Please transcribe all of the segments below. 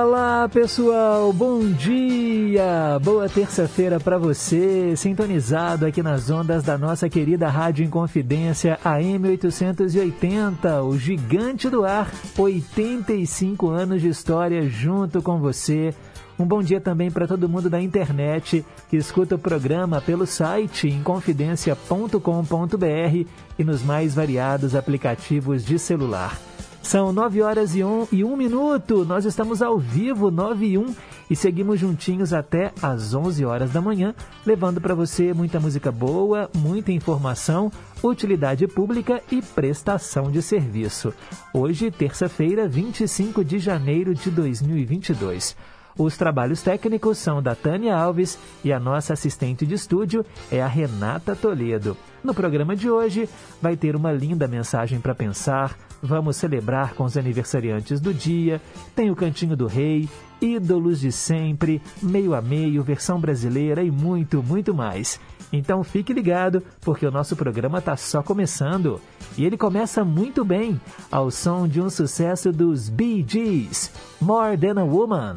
Diga lá, pessoal, bom dia! Boa terça-feira para você, sintonizado aqui nas ondas da nossa querida Rádio Inconfidência AM 880, o gigante do ar, 85 anos de história junto com você. Um bom dia também para todo mundo da internet que escuta o programa pelo site inconfidencia.com.br e nos mais variados aplicativos de celular. São 9 horas e 1, e 1 minuto. Nós estamos ao vivo, 9 e 1, e seguimos juntinhos até às 11 horas da manhã, levando para você muita música boa, muita informação, utilidade pública e prestação de serviço. Hoje, terça-feira, 25 de janeiro de 2022. Os trabalhos técnicos são da Tânia Alves e a nossa assistente de estúdio é a Renata Toledo. No programa de hoje vai ter uma linda mensagem para pensar, vamos celebrar com os aniversariantes do dia, tem o Cantinho do Rei, ídolos de sempre, meio a meio, versão brasileira e muito, muito mais. Então fique ligado, porque o nosso programa está só começando. E ele começa muito bem, ao som de um sucesso dos Bee Gees, More Than a Woman.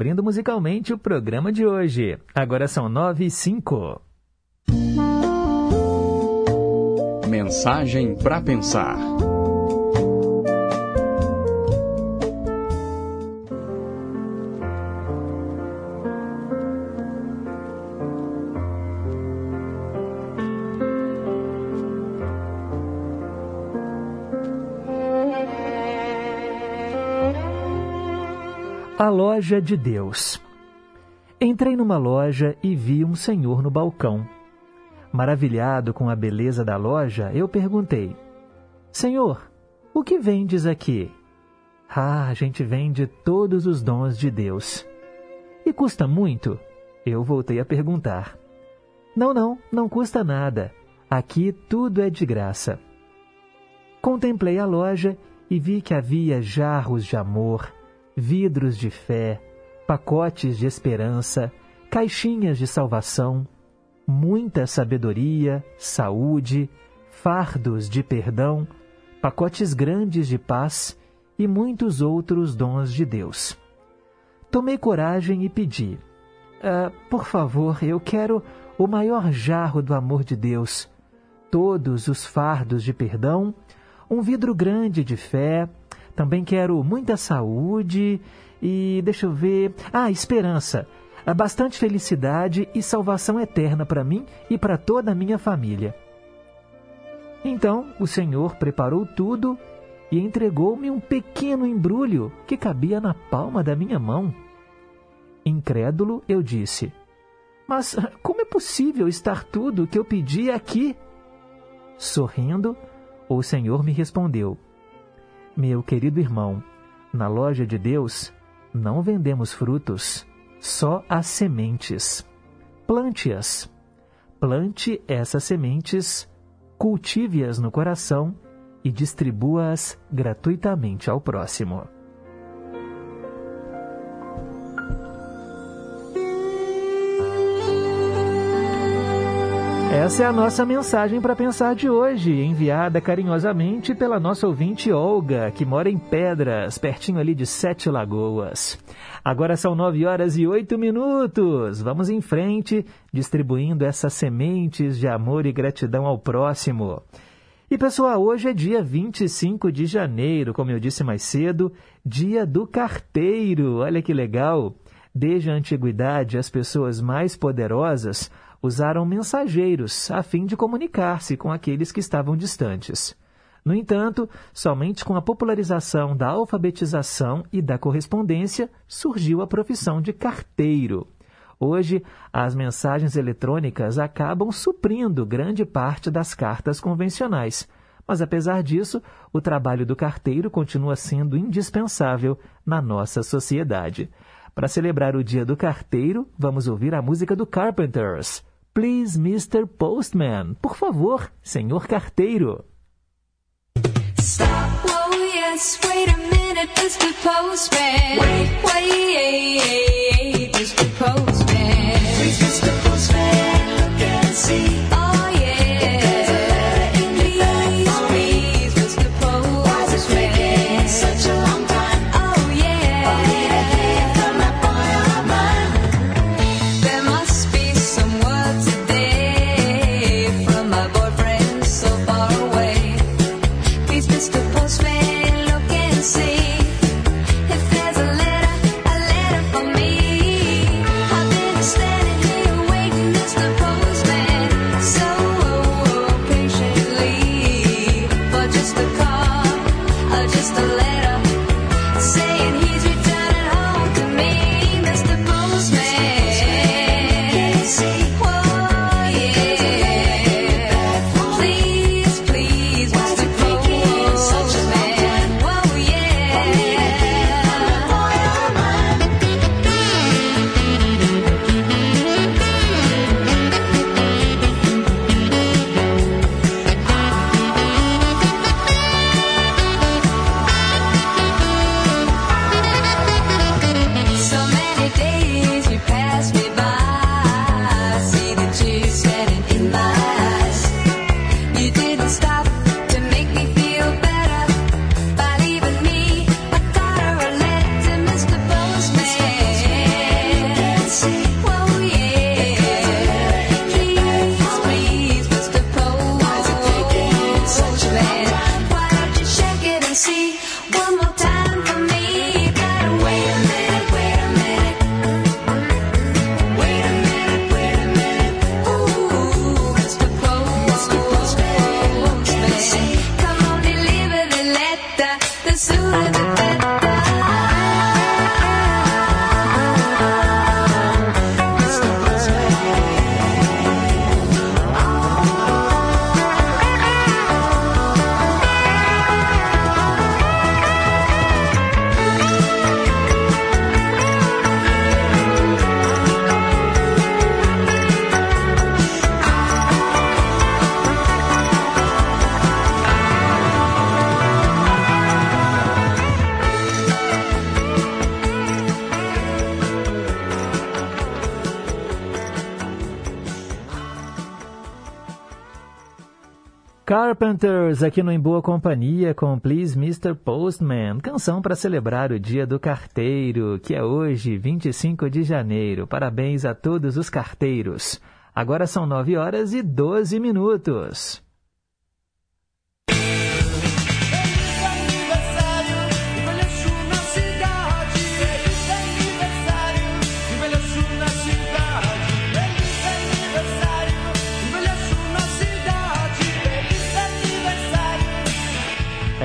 Abrindo musicalmente o programa de hoje. Agora são nove e cinco. Mensagem para pensar. A loja de Deus. Entrei numa loja e vi um senhor no balcão. Maravilhado com a beleza da loja, eu perguntei: Senhor, o que vendes aqui? Ah, a gente vende todos os dons de Deus. E custa muito? Eu voltei a perguntar. Não, não, não custa nada. Aqui tudo é de graça. Contemplei a loja e vi que havia jarros de amor, vidros de fé, pacotes de esperança, caixinhas de salvação, muita sabedoria, saúde, fardos de perdão, pacotes grandes de paz e muitos outros dons de Deus. Tomei coragem e pedi: ah, Por favor, eu quero o maior jarro do amor de Deus, todos os fardos de perdão, um vidro grande de fé, também quero muita saúde e, deixa eu ver, ah, esperança, bastante felicidade e salvação eterna para mim e para toda a minha família. Então o Senhor preparou tudo e entregou-me um pequeno embrulho que cabia na palma da minha mão. Incrédulo, eu disse: Mas como é possível estar tudo o que eu pedi aqui? Sorrindo, o Senhor me respondeu: Meu querido irmão, na loja de Deus não vendemos frutos, só as sementes. Plante-as. Plante essas sementes, cultive-as no coração e distribua-as gratuitamente ao próximo. Essa é a nossa mensagem para pensar de hoje, enviada carinhosamente pela nossa ouvinte Olga, que mora em Pedras, pertinho ali de Sete Lagoas. Agora são nove horas e oito minutos. Vamos em frente, distribuindo essas sementes de amor e gratidão ao próximo. E pessoal, hoje é dia 25 de janeiro, como eu disse mais cedo, dia do carteiro. Olha que legal! Desde a antiguidade, as pessoas mais poderosas usaram mensageiros a fim de comunicar-se com aqueles que estavam distantes. No entanto, somente com a popularização da alfabetização e da correspondência surgiu a profissão de carteiro. Hoje, as mensagens eletrônicas acabam suprindo grande parte das cartas convencionais. Mas, apesar disso, o trabalho do carteiro continua sendo indispensável na nossa sociedade. Para celebrar o Dia do Carteiro, vamos ouvir a música do Carpenters. Please, Mr. Postman. Por favor, senhor carteiro. Stop, oh yes, wait a minute, Mr. Postman. Wait, wait, Mr. Postman. Please, Mr. Postman, look and see. Carpenters aqui no Em Boa Companhia com Please Mr. Postman, canção para celebrar o Dia do Carteiro, que é hoje, 25 de janeiro. Parabéns a todos os carteiros. Agora são 9 horas e 12 minutos.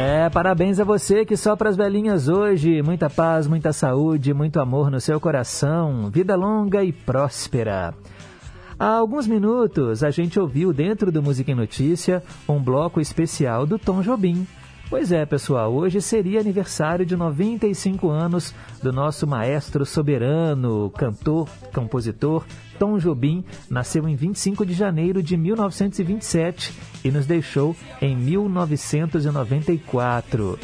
É, parabéns a você que sopra as velhinhas hoje. Muita paz, muita saúde, muito amor no seu coração. Vida longa e próspera. Há alguns minutos a gente ouviu dentro do Música em Notícia um bloco especial do Tom Jobim. Pois é, pessoal, hoje seria aniversário de 95 anos do nosso maestro soberano, cantor, compositor Tom Jobim nasceu em 25 de janeiro de 1927 e nos deixou em 1994.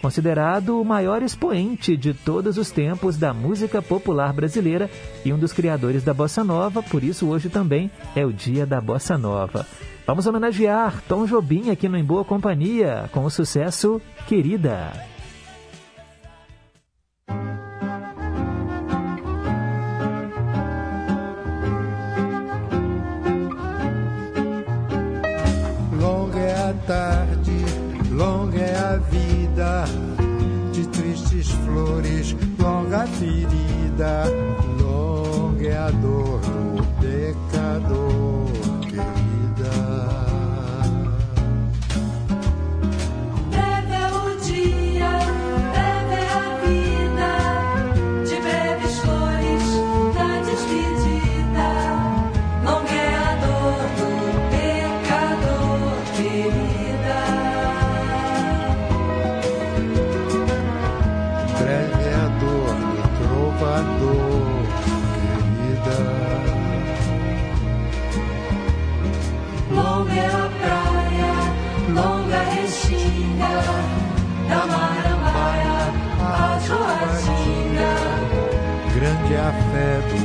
Considerado o maior expoente de todos os tempos da música popular brasileira e um dos criadores da bossa nova, por isso hoje também é o dia da bossa nova. Vamos homenagear Tom Jobim aqui no Em Boa Companhia com o sucesso Querida. Tarde, longa é a vida, de tristes flores, longa ferida, longa é a dor do pecador, fé do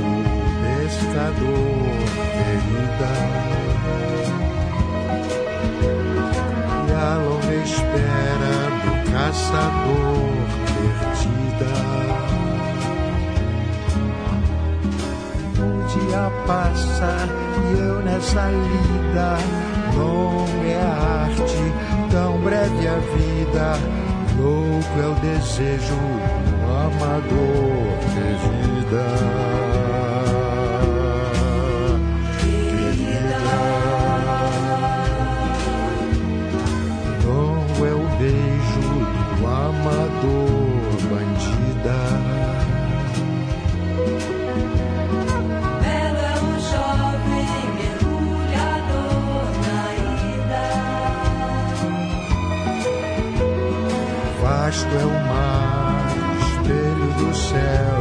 pescador, querida. E a longa espera do caçador, perdida. O dia passa e eu nessa lida, longa é a arte, tão breve a vida, louco é o desejo do amador, querida. É o beijo do amador bandida. Belo é um jovem mergulhador na ida. Vasto é o mar, espelho do céu,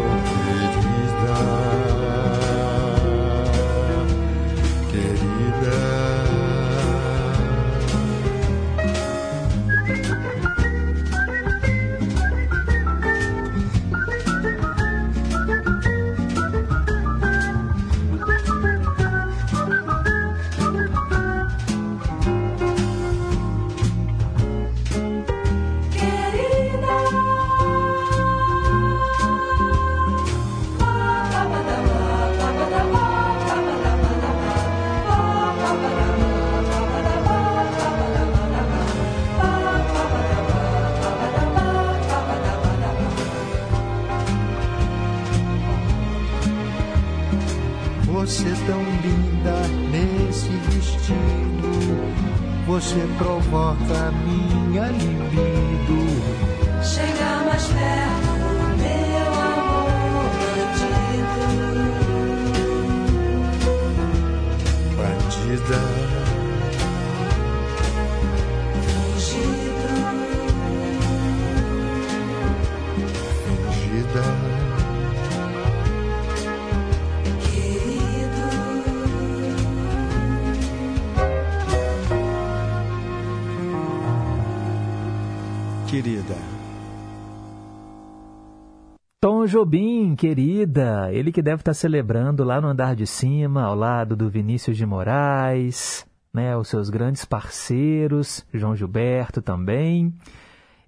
Tom Jobim, querida, ele que deve estar celebrando lá no andar de cima, ao lado do Vinícius de Moraes. né, os seus grandes parceiros, João Gilberto também.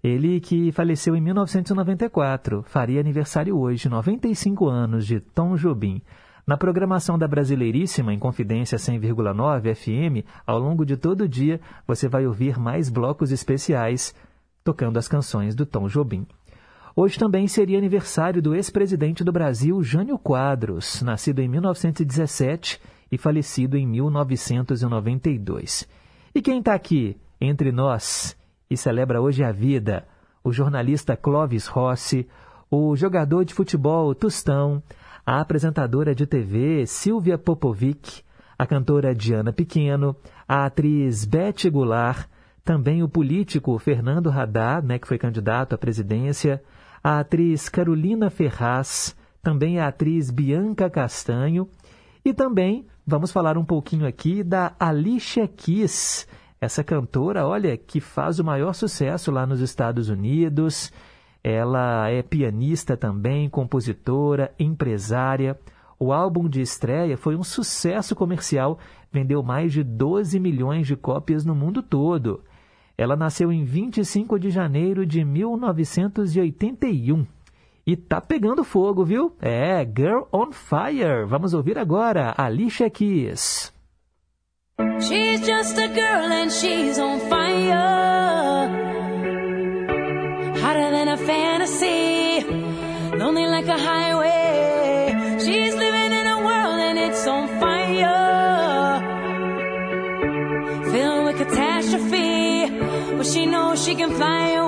Ele que faleceu em 1994, faria aniversário hoje, 95 anos, de Tom Jobim. Na programação da Brasileiríssima, em Confidência 100,9 FM, ao longo de todo o dia, você vai ouvir mais blocos especiais tocando as canções do Tom Jobim. Hoje também seria aniversário do ex-presidente do Brasil, Jânio Quadros, nascido em 1917 e falecido em 1992. E quem está aqui entre nós e celebra hoje a vida? O jornalista Clóvis Rossi, o jogador de futebol Tostão, a apresentadora de TV Silvia Popovic, a cantora Diana Pequeno, a atriz Beth Goulart, também o político Fernando Haddad, né, que foi candidato à presidência, a atriz Carolina Ferraz, também a atriz Bianca Castanho e também vamos falar um pouquinho aqui da Alicia Keys, essa cantora, olha, que faz o maior sucesso lá nos Estados Unidos. Ela é pianista também, compositora, empresária. O álbum de estreia foi um sucesso comercial, vendeu mais de 12 milhões de cópias no mundo todo. Ela nasceu em 25 de janeiro de 1981 e tá pegando fogo, viu? É, Girl on Fire. Vamos ouvir agora Alicia Keys. She's just a girl and she's on fire. Hotter than a fantasy. Lonely like a highway. She can fly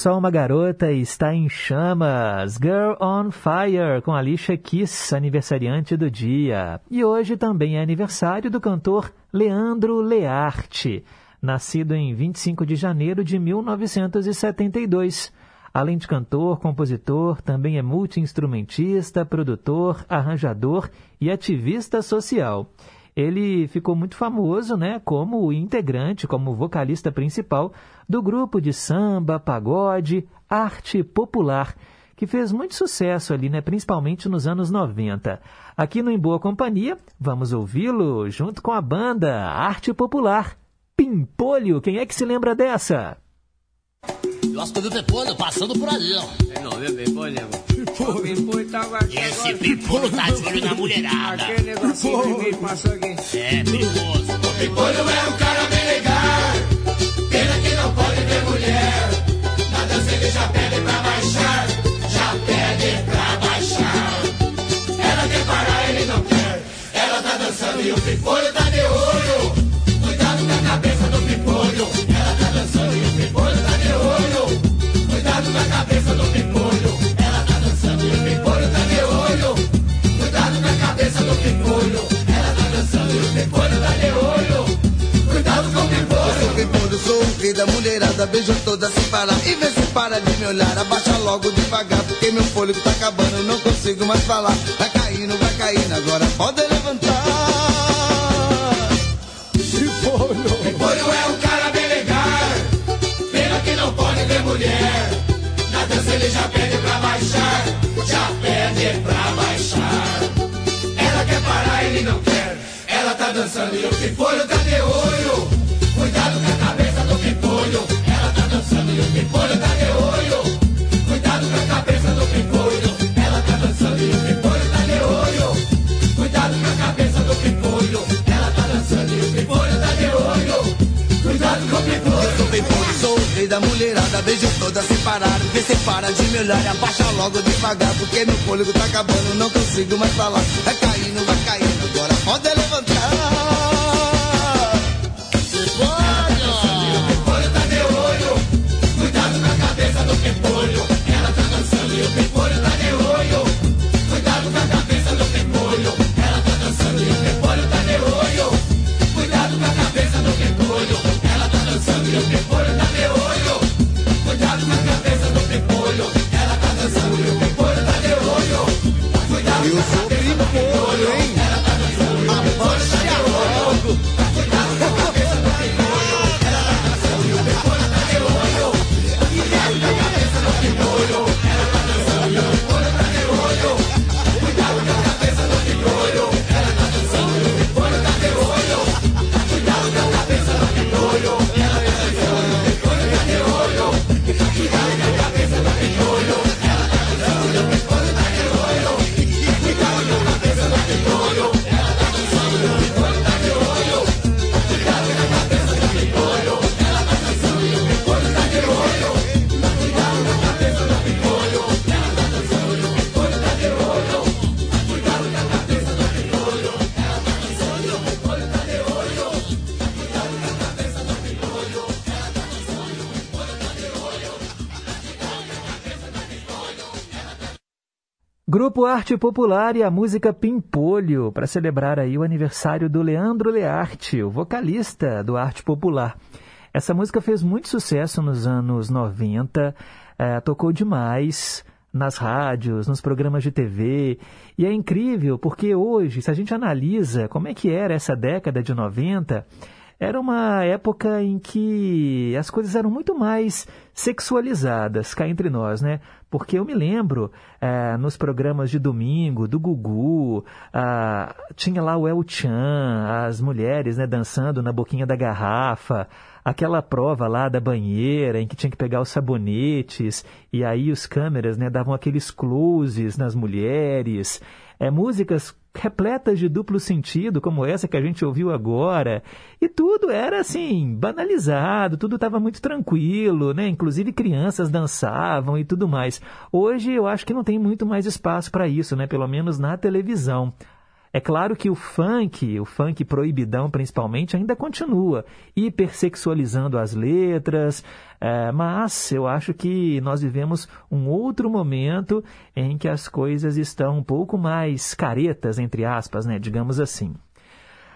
só uma garota e está em chamas. Girl on Fire, com Alicia Keys, aniversariante do dia. E hoje também é aniversário do cantor Leandro Learte, nascido em 25 de janeiro de 1972. Além de cantor, compositor, também é multiinstrumentista, produtor, arranjador e ativista social ele ficou muito famoso, né, como integrante, como vocalista principal do grupo de samba, pagode, arte popular, que fez muito sucesso ali, né, principalmente nos anos 90. Aqui no Em Boa Companhia, vamos ouvi-lo junto com a banda Arte Popular. Pimpolho, quem é que se lembra dessa? Gosto do Pimpolho passando por ali, ó. É não, é Pimpolho, nego. O tava aqui Esse. Pimpolho tá de olho na mulherada. Aquele negocinho passou aqui. É perigoso. Pimpolho é um cara bem legal. Pena que não pode ver mulher. Na dança ele já pede pra baixar. Já pede pra baixar. Ela quer parar, ele não quer. Ela tá dançando e o pimpolho tá Beijo toda sem parar e vê se para de me olhar Abaixa logo devagar porque meu fôlego tá acabando Não consigo mais falar Vai caindo, vai caindo, agora pode levantar Pimpolho é um cara bem legal. Pena que não pode ver mulher. Na dança ele já pede pra baixar. Já pede pra baixar. Ela quer parar, ele não quer. Ela tá dançando e o pimpolho tá de olho. Mulherada Beijo toda sem parar, vê se para de me olhar Abaixa logo devagar porque meu fôlego tá acabando Não consigo mais falar. Vai caindo, vai caindo, agora pode levantar Grupo Arte Popular e a música Pimpolho, para celebrar aí o aniversário do Leandro Learte, o vocalista do Arte Popular. Essa música fez muito sucesso nos anos 90, eh, tocou demais nas rádios, nos programas de TV, e é incrível porque hoje, se a gente analisa como é que era essa década de 90, era uma época em que as coisas eram muito mais sexualizadas cá entre nós, né? Porque eu me lembro eh, nos programas de domingo do Gugu, ah, tinha lá o El Chan, as mulheres né, dançando na boquinha da garrafa, aquela prova lá da banheira em que tinha que pegar os sabonetes e aí os câmeras né, davam aqueles closes nas mulheres, é, músicas repletas de duplo sentido, como essa que a gente ouviu agora, e tudo era assim, banalizado, tudo estava muito tranquilo, né? Inclusive crianças dançavam e tudo mais. Hoje eu acho que não tem muito mais espaço para isso, né? Pelo menos na televisão. É claro que o funk, o funk proibidão principalmente, ainda continua hipersexualizando as letras, é, mas eu acho que nós vivemos um outro momento em que as coisas estão um pouco mais caretas, entre aspas, né, digamos assim.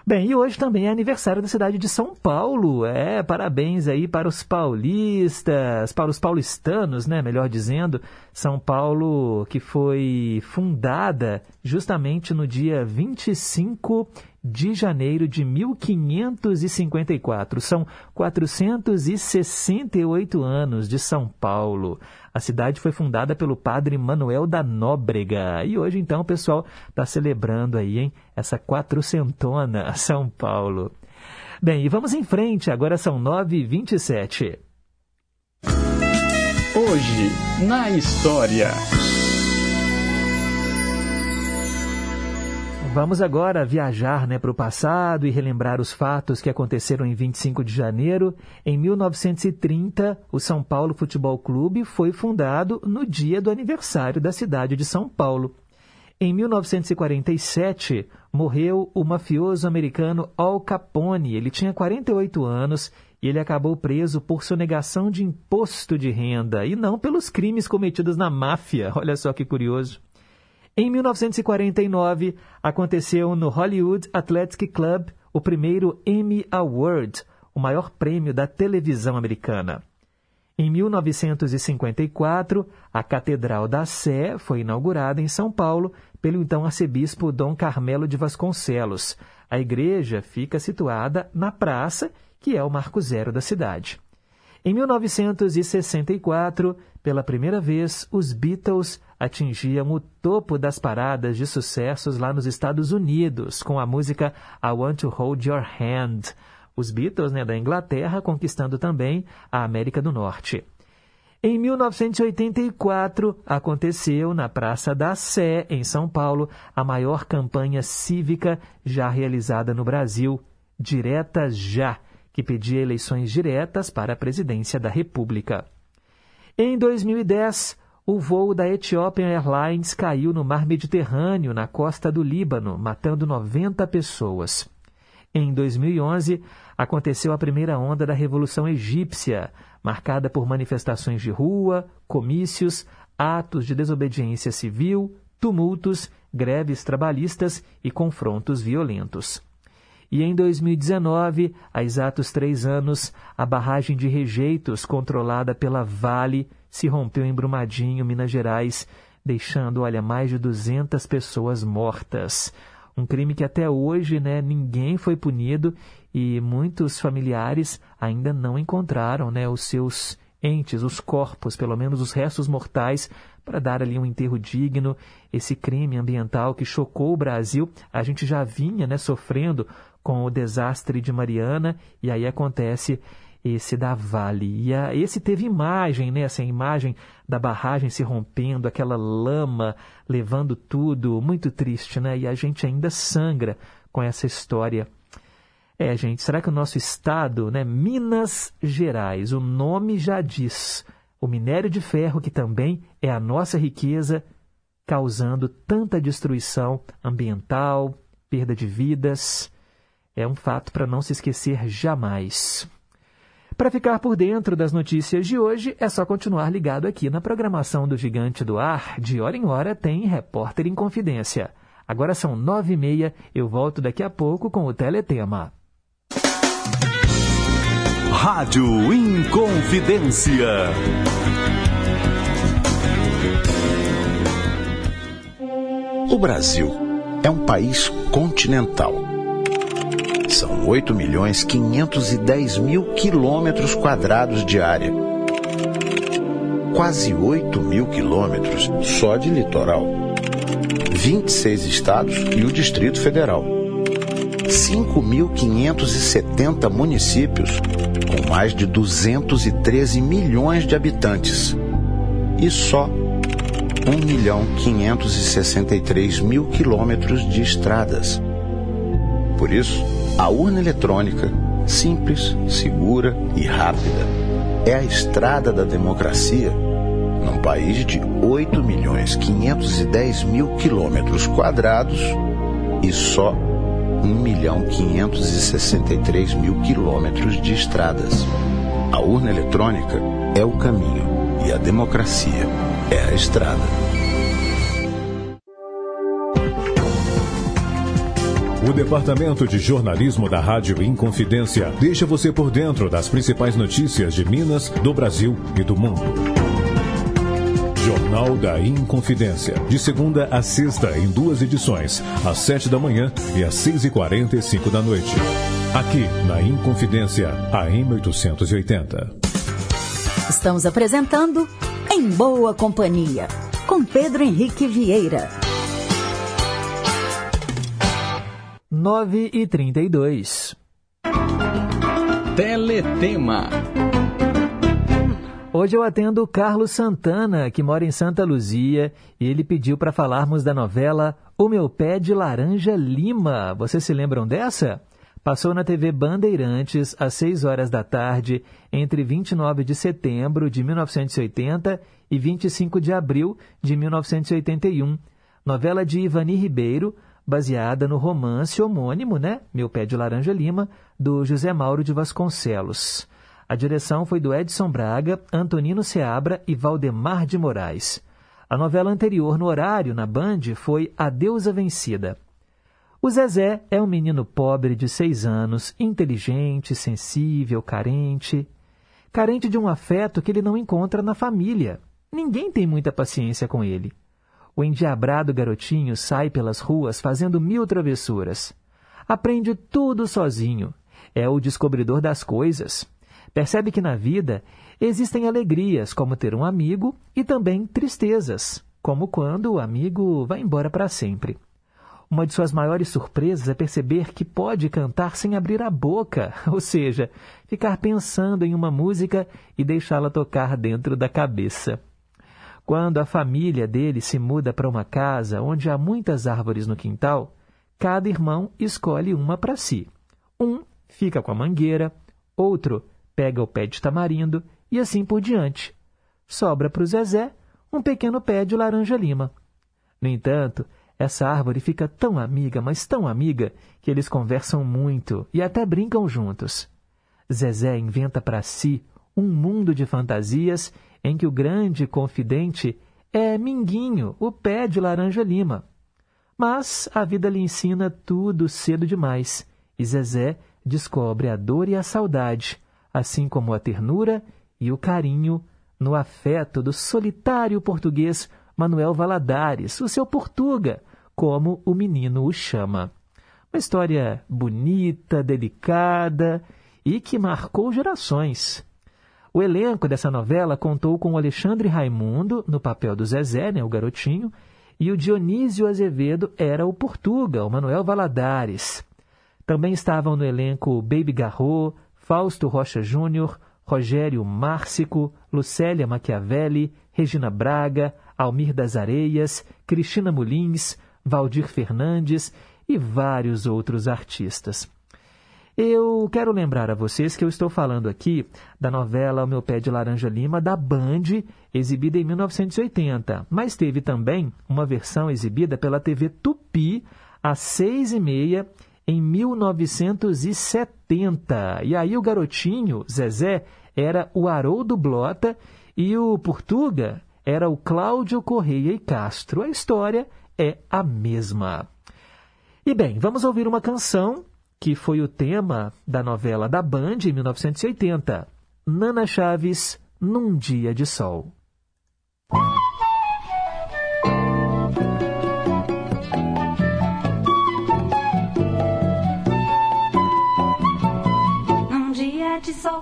Bem, e hoje também é aniversário da cidade de São Paulo. É, parabéns aí para os paulistas, para os paulistanos, né, melhor dizendo. São Paulo que foi fundada justamente no dia 25 de janeiro de 1554. São 468 anos de São Paulo. A cidade foi fundada pelo padre Manuel da Nóbrega. E hoje, então, o pessoal está celebrando aí, hein? Essa quatrocentona São Paulo. Bem, e vamos em frente. Agora são 9h27. Hoje, na história. Vamos agora viajar né, para o passado e relembrar os fatos que aconteceram em 25 de janeiro. Em 1930, o São Paulo Futebol Clube foi fundado no dia do aniversário da cidade de São Paulo. Em 1947, morreu o mafioso americano Al Capone. Ele tinha 48 anos e ele acabou preso por sonegação de imposto de renda e não pelos crimes cometidos na máfia. Olha só que curioso. Em 1949, aconteceu no Hollywood Athletic Club o primeiro Emmy Award, o maior prêmio da televisão americana. Em 1954, a Catedral da Sé foi inaugurada em São Paulo pelo então arcebispo Dom Carmelo de Vasconcelos. A igreja fica situada na praça, que é o marco zero da cidade. Em 1964, pela primeira vez, os Beatles atingiam o topo das paradas de sucessos lá nos Estados Unidos com a música I Want to Hold Your Hand. Os Beatles né, da Inglaterra conquistando também a América do Norte. Em 1984, aconteceu na Praça da Sé, em São Paulo, a maior campanha cívica já realizada no Brasil, Direta Já, que pedia eleições diretas para a presidência da República. Em 2010, o voo da Ethiopian Airlines caiu no mar Mediterrâneo, na costa do Líbano, matando 90 pessoas. Em 2011, aconteceu a primeira onda da Revolução Egípcia, marcada por manifestações de rua, comícios, atos de desobediência civil, tumultos, greves trabalhistas e confrontos violentos. E em 2019, há exatos três anos, a barragem de rejeitos controlada pela Vale se rompeu em Brumadinho, Minas Gerais, deixando, olha, mais de 200 pessoas mortas. Um crime que até hoje né, ninguém foi punido e muitos familiares ainda não encontraram né, os seus entes, os corpos, pelo menos os restos mortais, para dar ali um enterro digno. Esse crime ambiental que chocou o Brasil, a gente já vinha né, sofrendo com o desastre de Mariana, e aí acontece esse da Vale. E a, esse teve imagem, né? Essa imagem da barragem se rompendo, aquela lama levando tudo, muito triste, né? E a gente ainda sangra com essa história. É, gente, será que o nosso estado, né? Minas Gerais, o nome já diz. O minério de ferro, que também é a nossa riqueza, causando tanta destruição ambiental, perda de vidas é um fato para não se esquecer jamais. Para ficar por dentro das notícias de hoje, é só continuar ligado aqui na programação do Gigante do Ar. De hora em hora tem Repórter em Confidência. Agora são nove e meia, eu volto daqui a pouco com o Teletema. Rádio Inconfidência. O Brasil é um país continental são 8 milhões 510 mil quilômetros quadrados de área. Quase 8 mil quilômetros só de litoral. 26 estados e o Distrito Federal. 5.570 municípios, com mais de 213 milhões de habitantes. E só 1 milhão 563 mil quilômetros de estradas. Por isso, a urna eletrônica, simples, segura e rápida, é a estrada da democracia num país de 8 milhões 510 mil quilômetros quadrados e só 1 milhão 563 mil quilômetros de estradas. A urna eletrônica é o caminho e a democracia é a estrada. O Departamento de Jornalismo da Rádio Inconfidência deixa você por dentro das principais notícias de Minas, do Brasil e do mundo. Jornal da Inconfidência, de segunda a sexta em duas edições, às sete da manhã e às seis e quarenta e cinco da noite. Aqui na Inconfidência, AM 880. Estamos apresentando Em Boa Companhia, com Pedro Henrique Vieira. 9 e 32. Teletema. Hoje eu atendo o Carlos Santana, que mora em Santa Luzia, e ele pediu para falarmos da novela O Meu Pé de Laranja Lima. Vocês se lembram dessa? Passou na TV Bandeirantes às 6 horas da tarde, entre 29 de setembro de 1980 e 25 de abril de 1981. Novela de Ivani Ribeiro, baseada no romance homônimo, né? Meu Pé de Laranja Lima, do José Mauro de Vasconcelos. A direção foi do Edson Braga, Antonino Seabra e Valdemar de Moraes. A novela anterior no horário, na Band, foi A Deusa Vencida. O Zezé é um menino pobre de seis anos, inteligente, sensível, carente. Carente de um afeto que ele não encontra na família. Ninguém tem muita paciência com ele. O endiabrado garotinho sai pelas ruas fazendo mil travessuras. Aprende tudo sozinho. É o descobridor das coisas. Percebe que na vida existem alegrias, como ter um amigo, e também tristezas, como quando o amigo vai embora para sempre. Uma de suas maiores surpresas é perceber que pode cantar sem abrir a boca, ou seja, ficar pensando em uma música e deixá-la tocar dentro da cabeça. Quando a família dele se muda para uma casa onde há muitas árvores no quintal, cada irmão escolhe uma para si. Um fica com a mangueira, outro pega o pé de tamarindo e assim por diante. Sobra para o Zezé um pequeno pé de laranja-lima. No entanto, essa árvore fica tão amiga, mas tão amiga, que eles conversam muito e até brincam juntos. Zezé inventa para si um mundo de fantasias em que o grande confidente é Minguinho, o pé de laranja-lima. Mas a vida lhe ensina tudo cedo demais, e Zezé descobre a dor e a saudade, assim como a ternura e o carinho no afeto do solitário português Manuel Valadares, o seu Portuga, como o menino o chama. Uma história bonita, delicada e que marcou gerações. O elenco dessa novela contou com Alexandre Raimundo, no papel do Zezé, né, o garotinho, e o Dionísio Azevedo era o Portuga, o Manuel Valadares. Também estavam no elenco Baby Garro, Fausto Rocha Júnior, Rogério Márcico, Lucélia Machiavelli, Regina Braga, Almir das Areias, Cristina Mulins, Valdir Fernandes e vários outros artistas. Eu quero lembrar a vocês que eu estou falando aqui da novela O Meu Pé de Laranja Lima, da Band, exibida em 1980, mas teve também uma versão exibida pela TV Tupi às seis e meia em 1970. E aí o garotinho, Zezé, era o Haroldo Blota e o Portuga era o Cláudio Correia e Castro. A história é a mesma. E bem, vamos ouvir uma canção que foi o tema da novela da Band em 1980, Nana Chaves, Num Dia de Sol.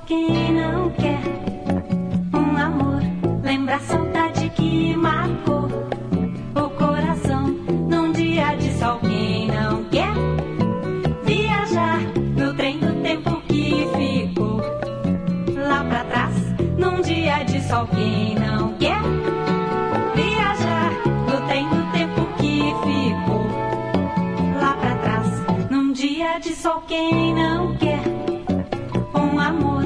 Quem não quer um amor? Lembra a saudade que marcou o coração. Num dia de sol, quem não quer viajar no trem do tempo que ficou lá pra trás? Num dia de sol, quem não quer viajar no trem do tempo que ficou lá pra trás? Num dia de sol, quem não quer um amor,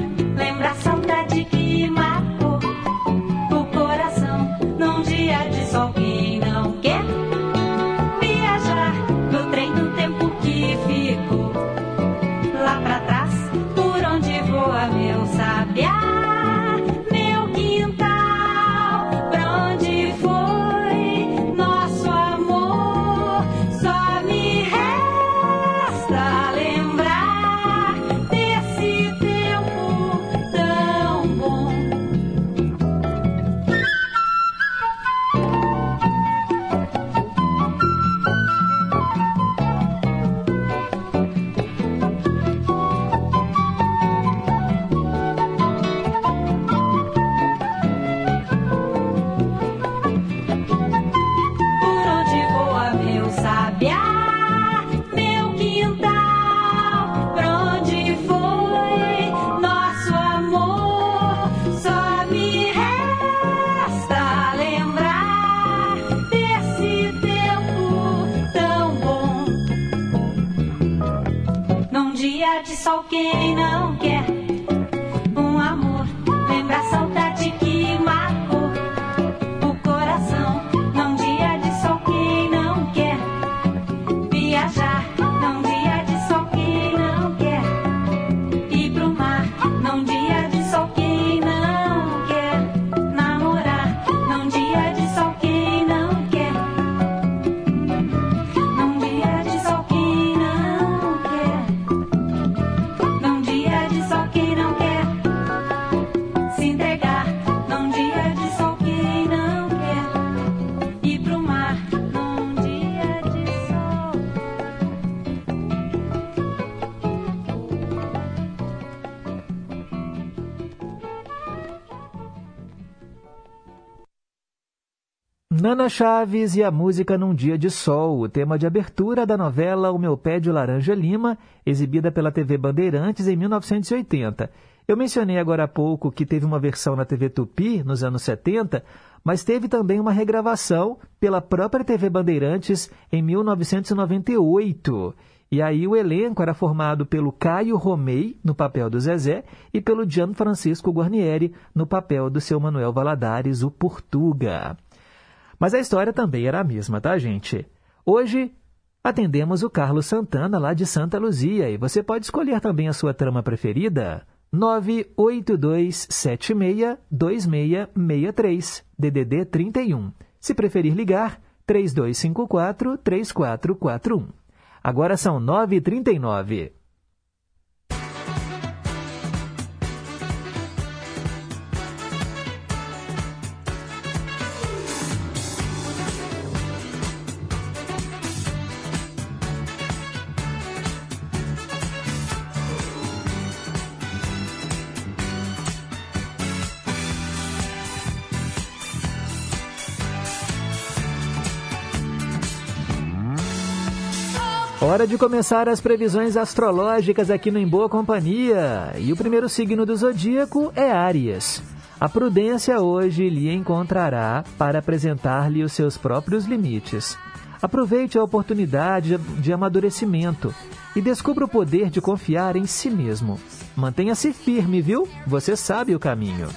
Nana Chaves e a música Num Dia de Sol, o tema de abertura da novela O Meu Pé de Laranja Lima, exibida pela TV Bandeirantes em 1980. Eu mencionei agora há pouco que teve uma versão na TV Tupi, nos anos 70, mas teve também uma regravação pela própria TV Bandeirantes em 1998. E aí o elenco era formado pelo Caio Romei, no papel do Zezé, e pelo Gianfrancisco Guarnieri, no papel do seu Manuel Valadares, o Portuga. Mas a história também era a mesma, tá, gente? Hoje atendemos o Carlos Santana, lá de Santa Luzia, e você pode escolher também a sua trama preferida. 982762663, DDD 31. Se preferir ligar, 3254-3441. Agora são 9h39. Hora de começar as previsões astrológicas aqui no Em Boa Companhia. E o primeiro signo do zodíaco é Áries. A prudência hoje lhe encontrará para apresentar-lhe os seus próprios limites. Aproveite a oportunidade de amadurecimento e descubra o poder de confiar em si mesmo. Mantenha-se firme, viu? Você sabe o caminho.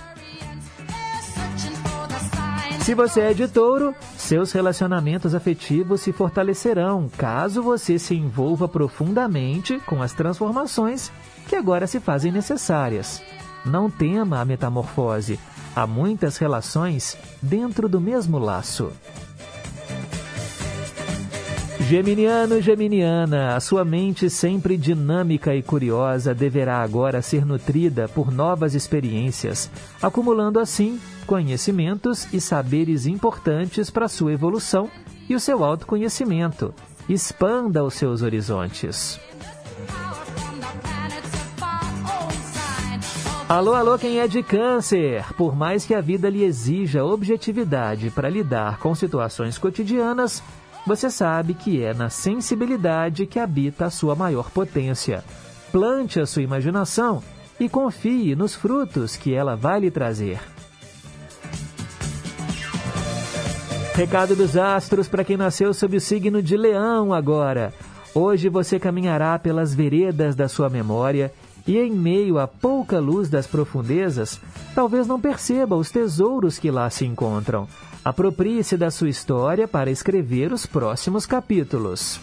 Se você é de touro, seus relacionamentos afetivos se fortalecerão caso você se envolva profundamente com as transformações que agora se fazem necessárias. Não tema a metamorfose. Há muitas relações dentro do mesmo laço. Geminiano e Geminiana, a sua mente sempre dinâmica e curiosa deverá agora ser nutrida por novas experiências, acumulando assim conhecimentos e saberes importantes para sua evolução e o seu autoconhecimento. Expanda os seus horizontes. Alô, alô, quem é de câncer? Por mais que a vida lhe exija objetividade para lidar com situações cotidianas, você sabe que é na sensibilidade que habita a sua maior potência. Plante a sua imaginação e confie nos frutos que ela vai lhe trazer. Recado dos astros para quem nasceu sob o signo de Leão agora. Hoje você caminhará pelas veredas da sua memória e, em meio à pouca luz das profundezas, talvez não perceba os tesouros que lá se encontram. Aproprie-se da sua história para escrever os próximos capítulos.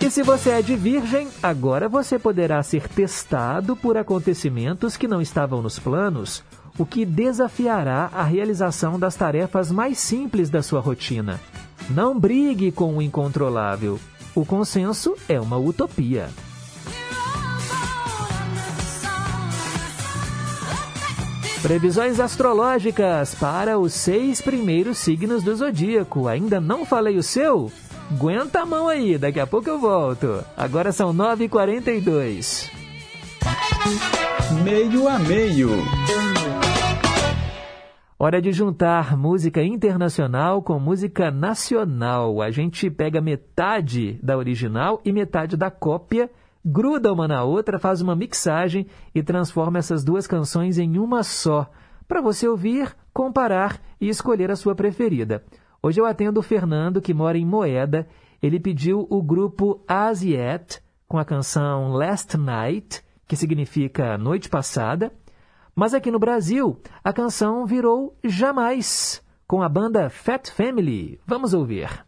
E se você é de Virgem, agora você poderá ser testado por acontecimentos que não estavam nos planos, o que desafiará a realização das tarefas mais simples da sua rotina. Não brigue com o incontrolável. O consenso é uma utopia. Previsões astrológicas para os seis primeiros signos do zodíaco. Ainda não falei o seu? Aguenta a mão aí, daqui a pouco eu volto. Agora são 9h42. Meio a meio. Hora de juntar música internacional com música nacional. A gente pega metade da original e metade da cópia, gruda uma na outra, faz uma mixagem e transforma essas duas canções em uma só, para você ouvir, comparar e escolher a sua preferida. Hoje eu atendo o Fernando, que mora em Moeda. Ele pediu o grupo Asiet com a canção Last Night, que significa Noite Passada. Mas aqui no Brasil, a canção virou Jamais, com a banda Fat Family. Vamos ouvir.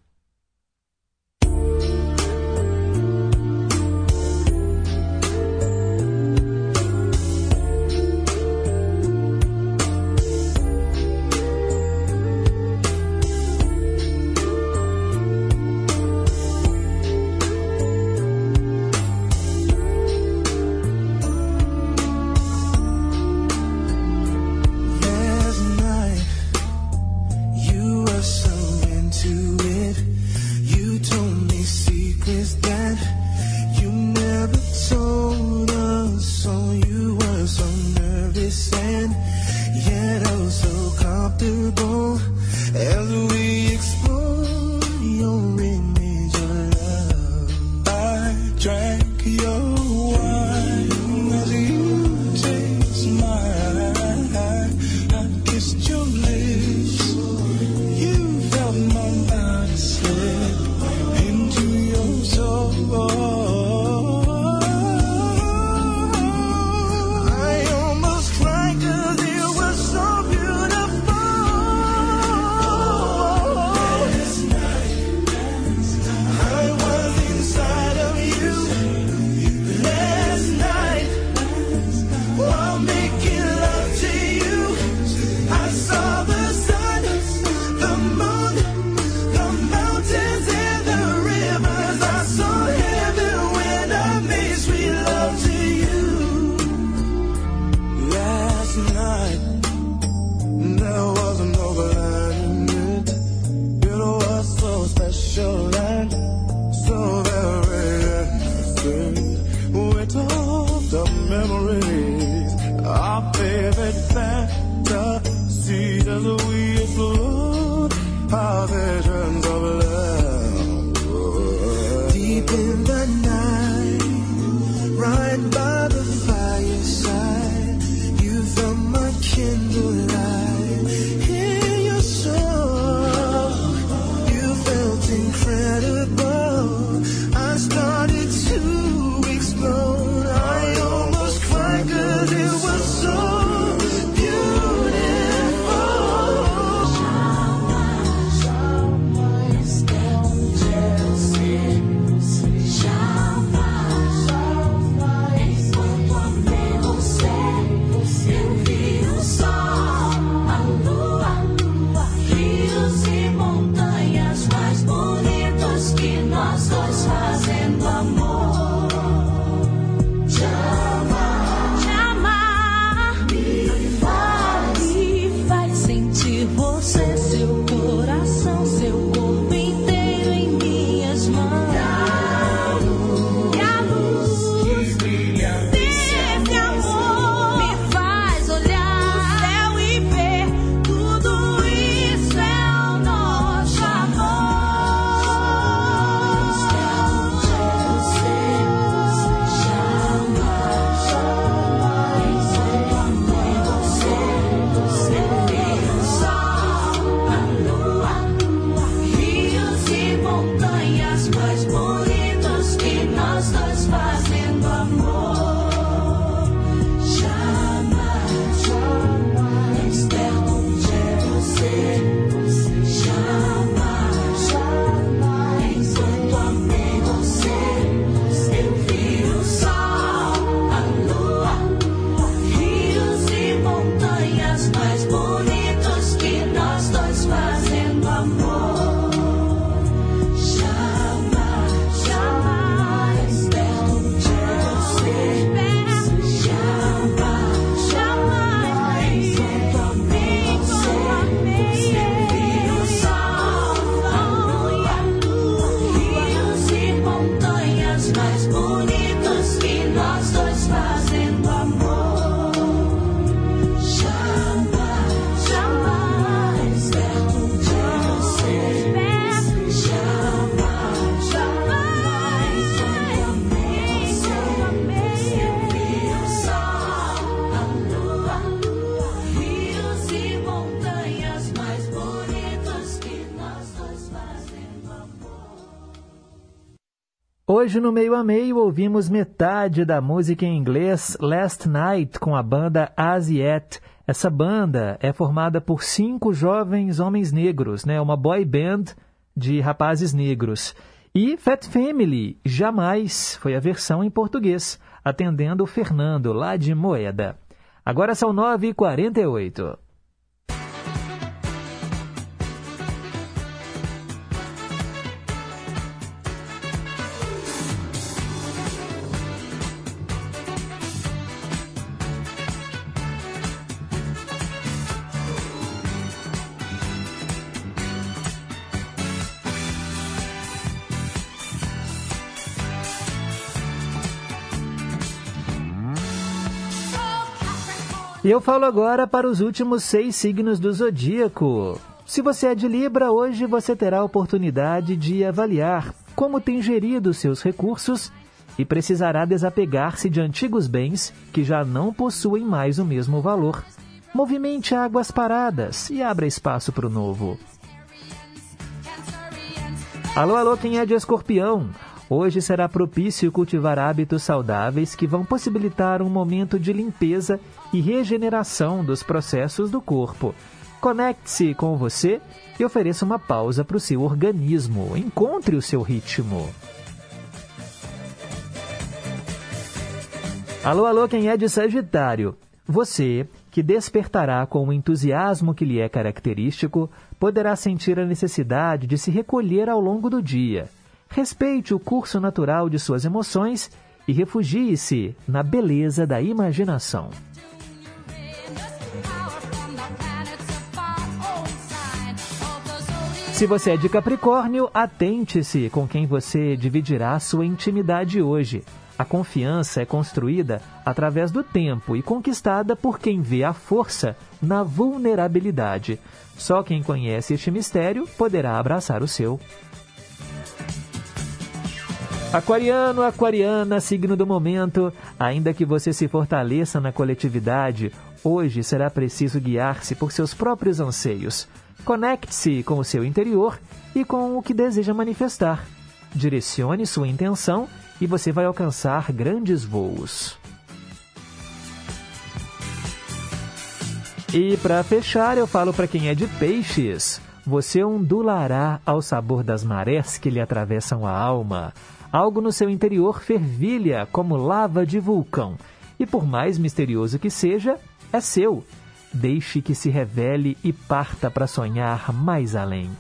Hoje no meio a meio ouvimos metade da música em inglês Last Night com a banda As Yet. Essa banda é formada por cinco jovens homens negros, né? Uma boy band de rapazes negros. E Fat Family, Jamais, foi a versão em português, atendendo o Fernando, lá de Moeda. Agora são 9h48. Eu falo agora para os últimos seis signos do zodíaco. Se você é de Libra, hoje você terá a oportunidade de avaliar como tem gerido seus recursos e precisará desapegar-se de antigos bens que já não possuem mais o mesmo valor. Movimente águas paradas e abra espaço para o novo. Alô, alô, quem é de escorpião? Hoje será propício cultivar hábitos saudáveis que vão possibilitar um momento de limpeza e regeneração dos processos do corpo. Conecte-se com você e ofereça uma pausa para o seu organismo. Encontre o seu ritmo. Alô, alô, quem é de Sagitário? Você, que despertará com o entusiasmo que lhe é característico, poderá sentir a necessidade de se recolher ao longo do dia. Respeite o curso natural de suas emoções e refugie-se na beleza da imaginação. Se você é de Capricórnio, atente-se com quem você dividirá sua intimidade hoje. A confiança é construída através do tempo e conquistada por quem vê a força na vulnerabilidade. Só quem conhece este mistério poderá abraçar o seu. Aquariano, aquariana, signo do momento, ainda que você se fortaleça na coletividade, hoje será preciso guiar-se por seus próprios anseios. Conecte-se com o seu interior e com o que deseja manifestar. Direcione sua intenção e você vai alcançar grandes voos. E para fechar, eu falo para quem é de peixes. Você ondulará ao sabor das marés que lhe atravessam a alma. Algo no seu interior fervilha como lava de vulcão. E por mais misterioso que seja, é seu. Deixe que se revele e parta para sonhar mais além.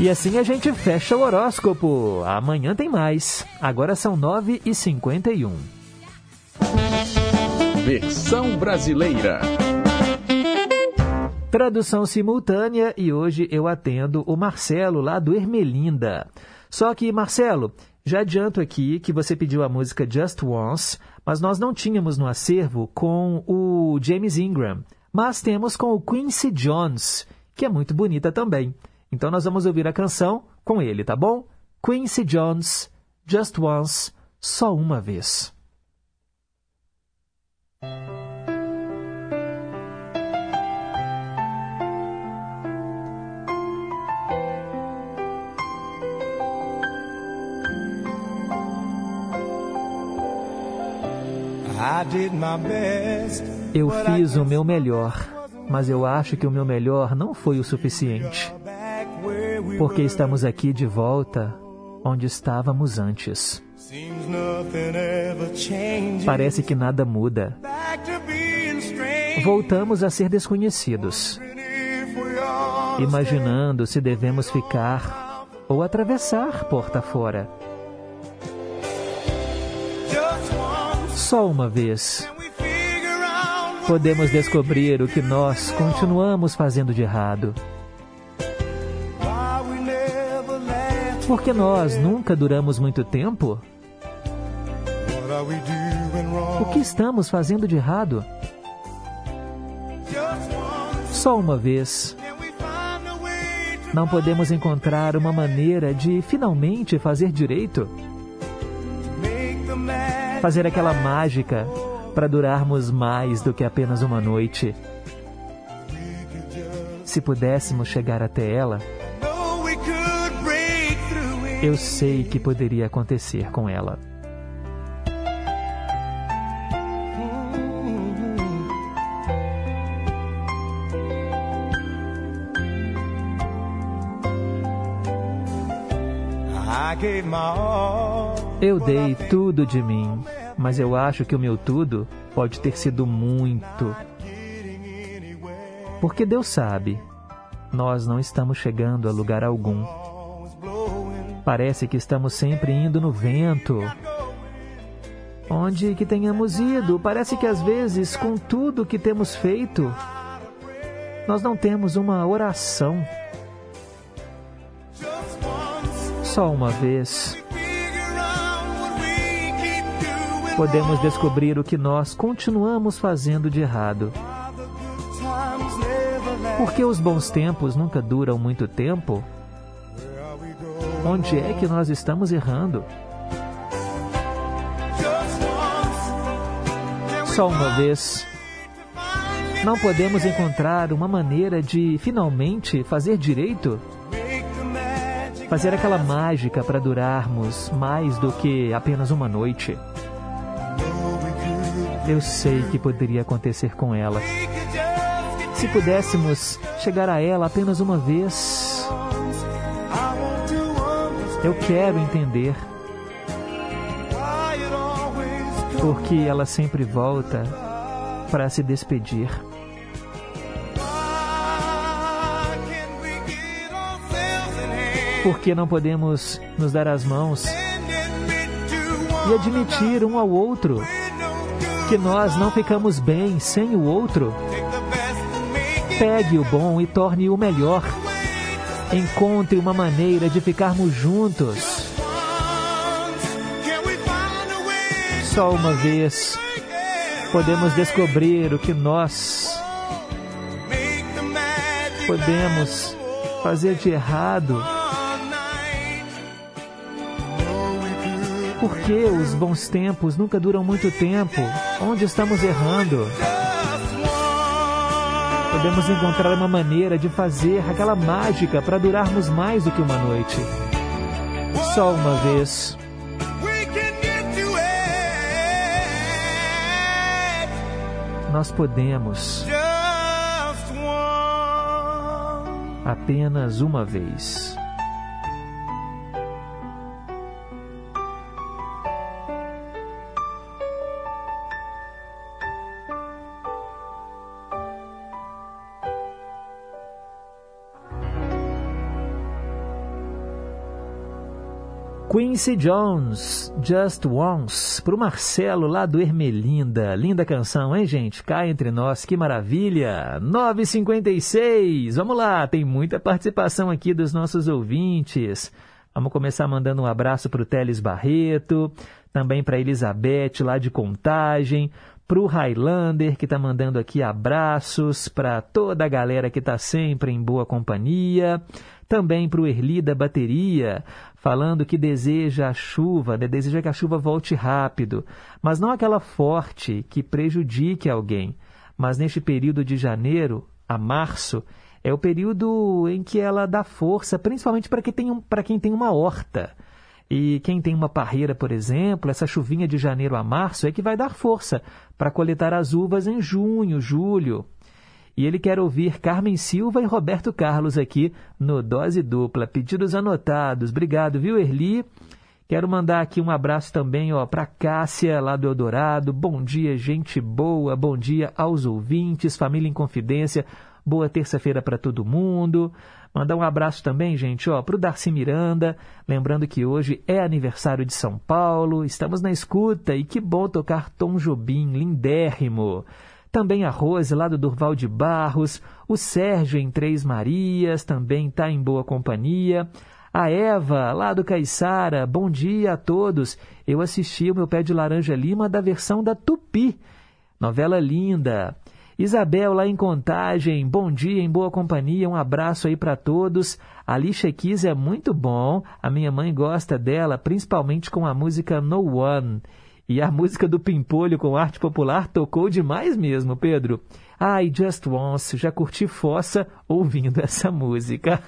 E assim a gente fecha o horóscopo. Amanhã tem mais. Agora são 9h51. Versão brasileira. Tradução simultânea e hoje eu atendo o Marcelo lá do Ermelinda. Só que, Marcelo, já adianto aqui que você pediu a música Just Once, mas nós não tínhamos no acervo com o James Ingram, mas temos com o Quincy Jones, que é muito bonita também. Então nós vamos ouvir a canção com ele, tá bom? Quincy Jones, Just Once, só uma vez. Eu fiz o meu melhor, mas eu acho que o meu melhor não foi o suficiente. Porque estamos aqui de volta onde estávamos antes. Parece que nada muda. Voltamos a ser desconhecidos, imaginando se devemos ficar ou atravessar porta fora. Só uma vez podemos descobrir o que nós continuamos fazendo de errado. Porque nós nunca duramos muito tempo? O que estamos fazendo de errado? Só uma vez. Não podemos encontrar uma maneira de finalmente fazer direito? Fazer aquela mágica para durarmos mais do que apenas uma noite. Se pudéssemos chegar até ela, Eu sei que poderia acontecer com ela. I gave my all. Eu dei tudo de mim, mas eu acho que o meu tudo pode ter sido muito. Porque Deus sabe, nós não estamos chegando a lugar algum. Parece que estamos sempre indo no vento. Onde que tenhamos ido, parece que às vezes, com tudo que temos feito, nós não temos uma oração. Só uma vez podemos descobrir o que nós continuamos fazendo de errado. Porque os bons tempos nunca duram muito tempo? Onde é que nós estamos errando? Só uma vez. Não podemos encontrar uma maneira de finalmente fazer direito? Fazer aquela mágica para durarmos mais do que apenas uma noite. Eu sei que poderia acontecer com ela. Se pudéssemos chegar a ela apenas uma vez, eu quero entender. Porque ela sempre volta para se despedir. Por que não podemos nos dar as mãos e admitir um ao outro que nós não ficamos bem sem o outro? Pegue o bom e torne o melhor. Encontre uma maneira de ficarmos juntos. Só uma vez podemos descobrir o que nós podemos fazer de errado. Por que os bons tempos nunca duram muito tempo? Onde estamos errando? Podemos encontrar uma maneira de fazer aquela mágica para durarmos mais do que uma noite. Só uma vez. Nós podemos. Apenas uma vez. Quincy Jones, Just Once, pro Marcelo lá do Ermelinda. Linda canção, hein, gente? Cá entre nós, que maravilha! 956, vamos lá, tem muita participação aqui dos nossos ouvintes. Vamos começar mandando um abraço pro Teles Barreto, também para Elizabeth lá de Contagem, pro Highlander que tá mandando aqui abraços para toda a galera que tá sempre em boa companhia. Também para o Erli da Bateria, falando que deseja a chuva, né? deseja que a chuva volte rápido, mas não aquela forte que prejudique alguém. Mas neste período de janeiro a março, é o período em que ela dá força, principalmente para quem, tem um, quem tem uma horta. E quem tem uma parreira, por exemplo, essa chuvinha de janeiro a março é que vai dar força para coletar as uvas em junho, julho. E ele quer ouvir Carmen Silva e Roberto Carlos aqui no Dose Dupla. Pedidos anotados. Obrigado, viu, Erli? Quero mandar aqui um abraço também ó para Cássia, lá do Eldorado. Bom dia, gente boa. Bom dia aos ouvintes, família em confidência. Boa terça-feira para todo mundo. Mandar um abraço também, gente, ó, para o Darcy Miranda. Lembrando que hoje é aniversário de São Paulo. Estamos na escuta e que bom tocar Tom Jobim, lindérrimo. Também a Rose, lá do Durval de Barros. O Sérgio, em Três Marias, também está em boa companhia. A Eva, lá do Caiçara. Bom dia a todos. Eu assisti o meu pé de laranja lima da versão da Tupi. Novela linda. Isabel, lá em Contagem. Bom dia, em boa companhia. Um abraço aí para todos. A Lixa Keys é muito bom. A minha mãe gosta dela, principalmente com a música No One. E a música do Pimpolho com arte popular tocou demais mesmo, Pedro. Ai, Just Once, já curti fossa ouvindo essa música.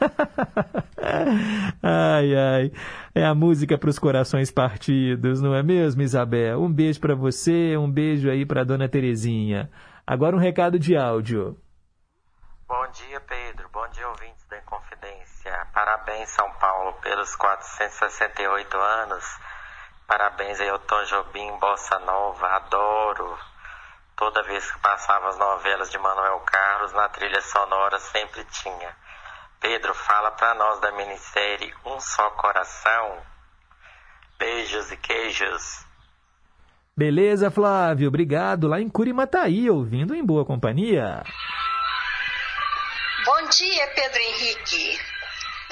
ai, ai. É a música para os corações partidos, não é mesmo, Isabel? Um beijo para você, um beijo aí para dona Terezinha. Agora um recado de áudio. Bom dia, Pedro. Bom dia, ouvintes da Inconfidência. Parabéns, São Paulo, pelos 468 anos. Parabéns aí ao Tom Jobim, Bossa Nova, adoro. Toda vez que passava as novelas de Manuel Carlos, na trilha sonora sempre tinha. Pedro, fala pra nós da minissérie Um Só Coração. Beijos e queijos. Beleza, Flávio? Obrigado. Lá em Curimataí, ouvindo em boa companhia. Bom dia, Pedro Henrique.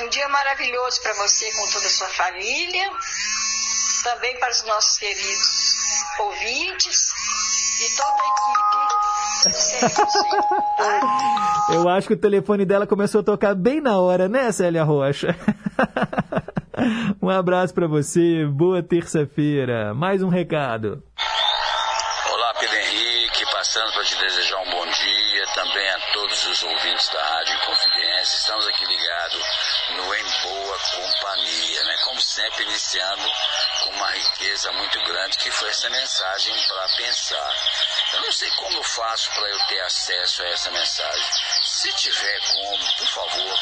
Um dia maravilhoso para você com toda a sua família, também para os nossos queridos ouvintes e toda a equipe? Eu acho que o telefone dela começou a tocar bem na hora, né, Célia Rocha? um abraço pra você, boa terça-feira. Mais um recado. Olá, Pedro Henrique, passando para te desejar um bom dia, também a todos os ouvintes da Rádio Confidência. Estamos aqui ligados no Em Boa Companhia, né? Como sempre, iniciando com uma riqueza muito grande que foi essa mensagem para pensar. Eu não sei como eu faço para eu ter acesso a essa mensagem. Se tiver como, por favor,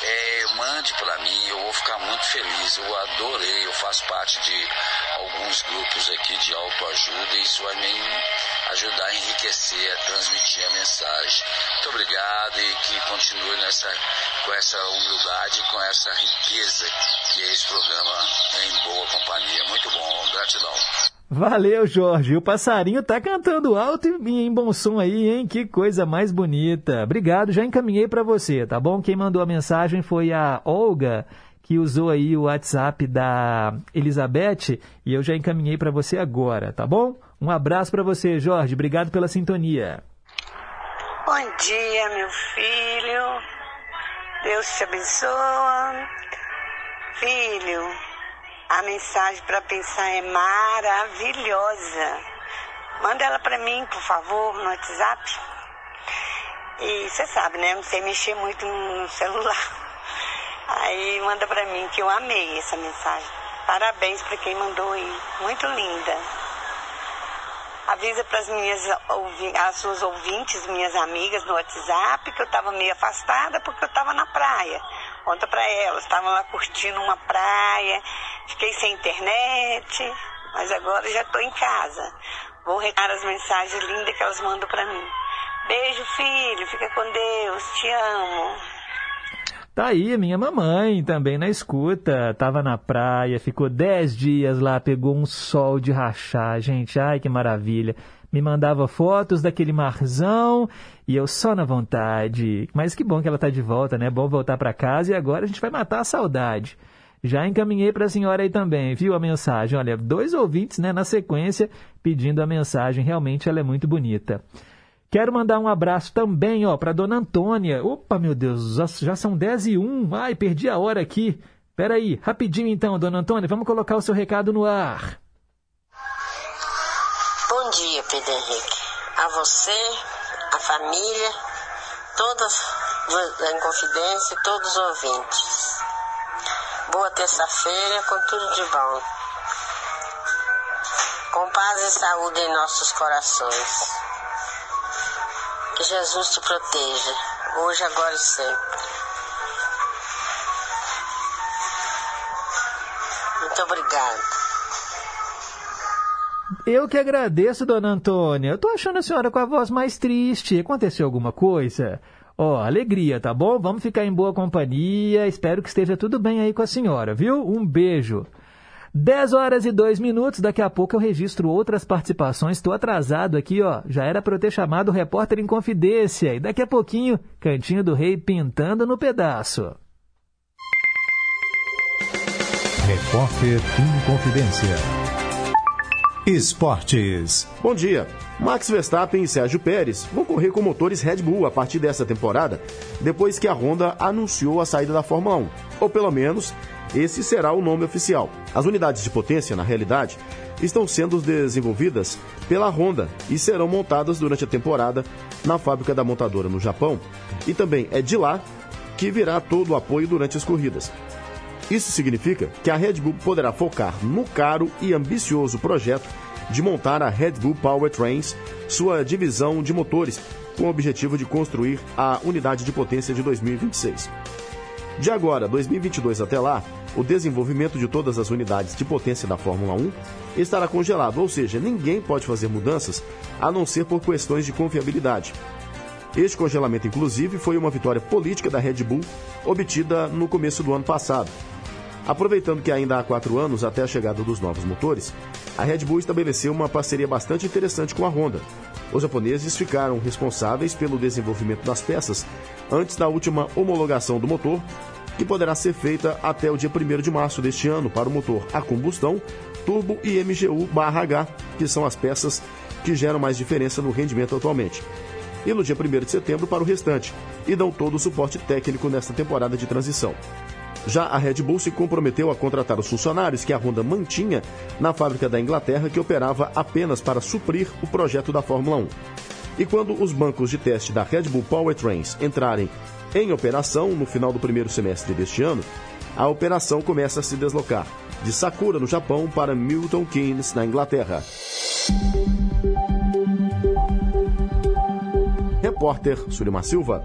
é, mande para mim, eu vou ficar muito feliz. Eu adorei, eu faço parte de alguns grupos aqui de autoajuda e isso vai me ajudar a enriquecer, a transmitir a mensagem. Muito obrigado e que continue nessa, com essa humildade, com essa riqueza que é esse programa em boa companhia. Muito bom, gratidão. Valeu, Jorge. O passarinho tá cantando alto e em bom som aí, hein? Que coisa mais bonita. Obrigado, já encaminhei para você, tá bom? Quem mandou a mensagem foi a Olga, que usou aí o WhatsApp da Elizabeth e eu já encaminhei para você agora, tá bom? Um abraço para você, Jorge. Obrigado pela sintonia. Bom dia, meu filho. Deus te abençoe. Filho, a mensagem para pensar é maravilhosa. Manda ela para mim, por favor, no WhatsApp. E você sabe, né? Não sei mexer muito no celular. Aí manda para mim que eu amei essa mensagem. Parabéns para quem mandou aí. Muito linda. Avisa para as minhas as suas ouvintes, minhas amigas no WhatsApp que eu estava meio afastada porque eu estava na praia. Conta para elas, estavam lá curtindo uma praia, fiquei sem internet, mas agora já estou em casa. Vou regar as mensagens lindas que elas mandam para mim. Beijo, filho, fica com Deus, te amo. Tá aí, minha mamãe também na escuta. Tava na praia, ficou 10 dias lá, pegou um sol de rachar, gente. Ai, que maravilha. Me mandava fotos daquele marzão e eu só na vontade. Mas que bom que ela tá de volta, né? Bom voltar para casa e agora a gente vai matar a saudade. Já encaminhei para a senhora aí também, viu a mensagem? Olha, dois ouvintes, né, na sequência, pedindo a mensagem. Realmente ela é muito bonita. Quero mandar um abraço também, ó, para dona Antônia. Opa, meu Deus, já, são 10 e 1. Ai, perdi a hora aqui. Pera aí, rapidinho então, dona Antônia, vamos colocar o seu recado no ar. Bom dia, Pedro Henrique. A você, família, todas da Inconfidência e todos os ouvintes. Boa terça-feira com tudo de bom. Com paz e saúde em nossos corações. Que Jesus te proteja, hoje, agora e sempre. Muito obrigada. Eu que agradeço, dona Antônia. Eu tô achando a senhora com a voz mais triste. Aconteceu alguma coisa? Ó, alegria, tá bom? Vamos ficar em boa companhia. Espero que esteja tudo bem aí com a senhora, viu? Um beijo. 10 horas e 2 minutos, daqui a pouco eu registro outras participações. Estou atrasado aqui, ó. Já era para eu ter chamado o repórter em confidência. E daqui a pouquinho, Cantinho do Rei pintando no pedaço. Repórter em Confidência. Esportes. Bom dia. Max Verstappen e Sérgio Pérez vão correr com motores Red Bull a partir dessa temporada, depois que a Honda anunciou a saída da Fórmula 1. Ou pelo menos, Esse será o nome oficial. As unidades de potência, na realidade, estão sendo desenvolvidas pela Honda e serão montadas durante a temporada na fábrica da montadora no Japão. E também é de lá que virá todo o apoio durante as corridas. Isso significa que a Red Bull poderá focar no caro e ambicioso projeto de montar a Red Bull Powertrains, sua divisão de motores, com o objetivo de construir a unidade de potência de 2026. De agora, 2022 até lá, o desenvolvimento de todas as unidades de potência da Fórmula 1 estará congelado, ou seja, ninguém pode fazer mudanças a não ser por questões de confiabilidade. Este congelamento, inclusive, foi uma vitória política da Red Bull obtida no começo do ano passado. Aproveitando que ainda há quatro anos até a chegada dos novos motores, a Red Bull estabeleceu uma parceria bastante interessante com a Honda. Os japoneses ficaram responsáveis pelo desenvolvimento das peças antes da última homologação do motor, que poderá ser feita até o dia 1 de março deste ano para o motor a combustão, turbo e MGU-H, que são as peças que geram mais diferença no rendimento atualmente. E no dia 1 de setembro para o restante, e dão todo o suporte técnico nesta temporada de transição. Já a Red Bull se comprometeu a contratar os funcionários que a Honda mantinha na fábrica da Inglaterra, que operava apenas para suprir o projeto da Fórmula 1. E quando os bancos de teste da Red Bull Powertrains entrarem em operação no final do primeiro semestre deste ano, a operação começa a se deslocar de Sakura, no Japão, para Milton Keynes, na Inglaterra. Repórter Surima Silva.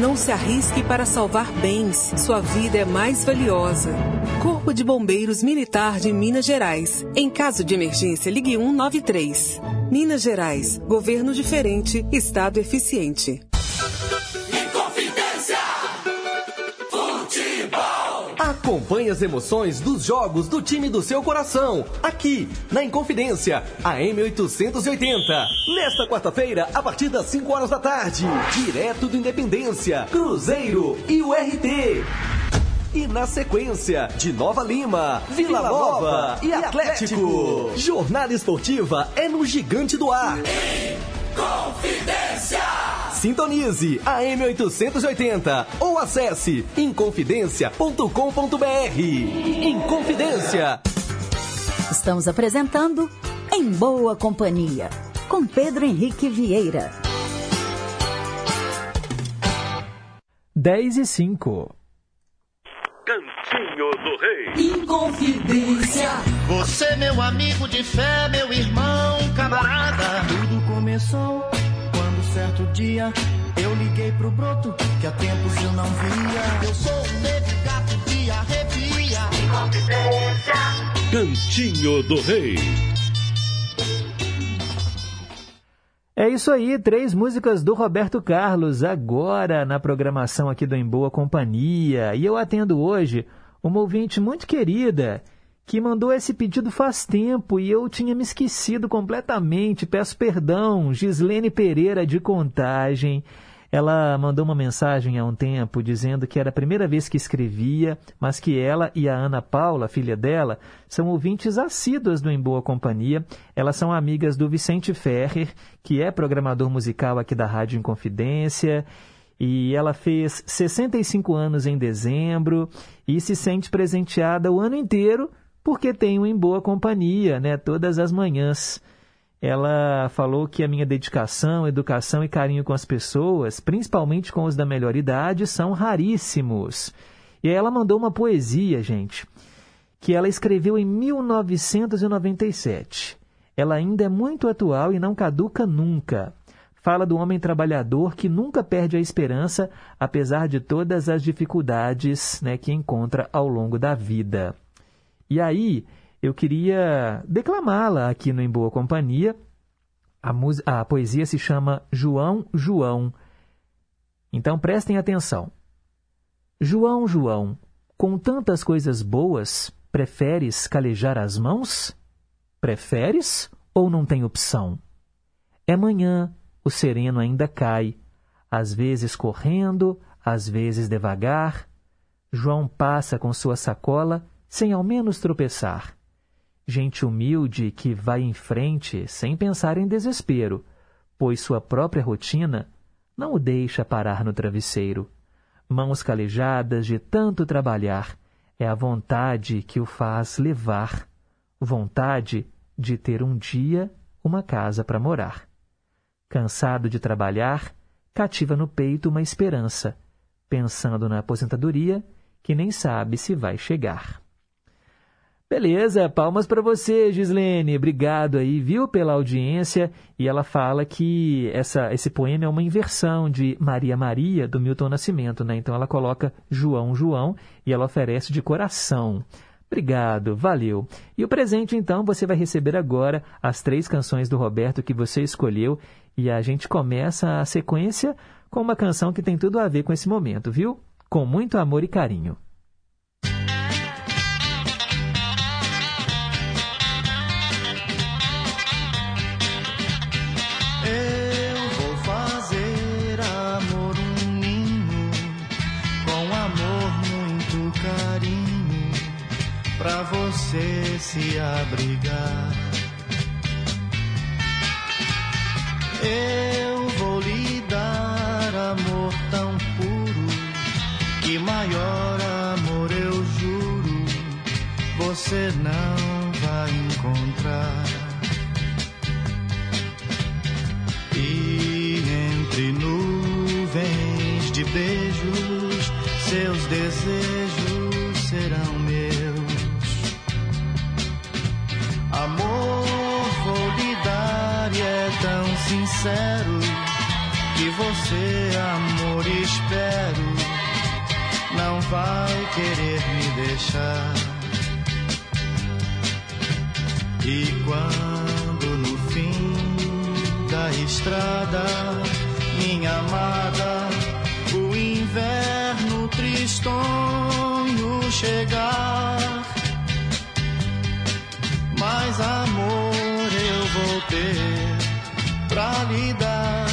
Não se arrisque para salvar bens. Sua vida é mais valiosa. Corpo de Bombeiros Militar de Minas Gerais. Em caso de emergência, ligue 193. Minas Gerais. Governo diferente, Estado eficiente. Acompanhe as emoções dos jogos do time do seu coração, aqui na Inconfidência, a M880. Nesta quarta-feira, a partir das 5 horas da tarde, direto do Independência, Cruzeiro e o RT. E na sequência, de Nova Lima, Vila, Nova e Atlético. Jornada esportiva é no Gigante do Ar. Confidência. Sintonize a M880 ou acesse inconfidencia.com.br. Inconfidência. Estamos apresentando Em Boa Companhia, com Pedro Henrique Vieira. 10 e 5. Cantinho do Rei. Inconfidência. Você, meu amigo de fé, meu irmão, camarada. Começou quando certo dia eu liguei pro broto que há tempos eu não via. Eu sou o negro gato que arrepia. Cantinho do Rei. É isso aí, três músicas do Roberto Carlos agora na programação aqui do Em Boa Companhia. E eu atendo hoje uma ouvinte muito querida que mandou esse pedido faz tempo e eu tinha me esquecido completamente. Peço perdão, Gislene Pereira de Contagem. Ela mandou uma mensagem há um tempo dizendo que era a primeira vez que escrevia, mas que ela e a Ana Paula, filha dela, são ouvintes assíduas do Em Boa Companhia. Elas são amigas do Vicente Ferrer, que é programador musical aqui da Rádio Inconfidência. E ela fez 65 anos em dezembro e se sente presenteada o ano inteiro porque tem o Em Boa Companhia, né? Todas as manhãs. Ela falou que a minha dedicação, educação e carinho com as pessoas, principalmente com os da melhor idade, são raríssimos. E aí ela mandou uma poesia, gente, que ela escreveu em 1997. Ela ainda é muito atual e não caduca nunca. Fala do homem trabalhador que nunca perde a esperança, apesar de todas as dificuldades né, que encontra ao longo da vida. E aí, eu queria declamá-la aqui no Em Boa Companhia. A, a, poesia se chama João, João. Então prestem atenção. João, João, com tantas coisas boas, preferes calejar as mãos? Preferes ou não tem opção? É manhã, o sereno ainda cai. às vezes correndo, às vezes devagar. João passa com sua sacola sem ao menos tropeçar. Gente humilde que vai em frente sem pensar em desespero, pois sua própria rotina não o deixa parar no travesseiro. Mãos calejadas de tanto trabalhar, é a vontade que o faz levar, vontade de ter um dia uma casa para morar. Cansado de trabalhar, cativa no peito uma esperança, pensando na aposentadoria que nem sabe se vai chegar. Beleza, palmas para você, Gislene. Obrigado aí, viu, pela audiência. E ela fala que essa, esse poema é uma inversão de Maria Maria, do Milton Nascimento, né? Então ela coloca João João e ela oferece de coração. Obrigado, valeu. E o presente, então, você vai receber agora as três canções do Roberto que você escolheu. E a gente começa a sequência com uma canção que tem tudo a ver com esse momento, viu? Com muito amor e carinho. Você se abrigar. Eu vou lhe dar amor tão puro que maior amor eu juro você não vai encontrar. E entre nuvens de beijos, seus desejos sincero que você, amor, espero, não vai querer me deixar. E quando no fim da estrada, minha amada, o inverno tristonho chegar, mais amor eu vou ter pra lhe dar.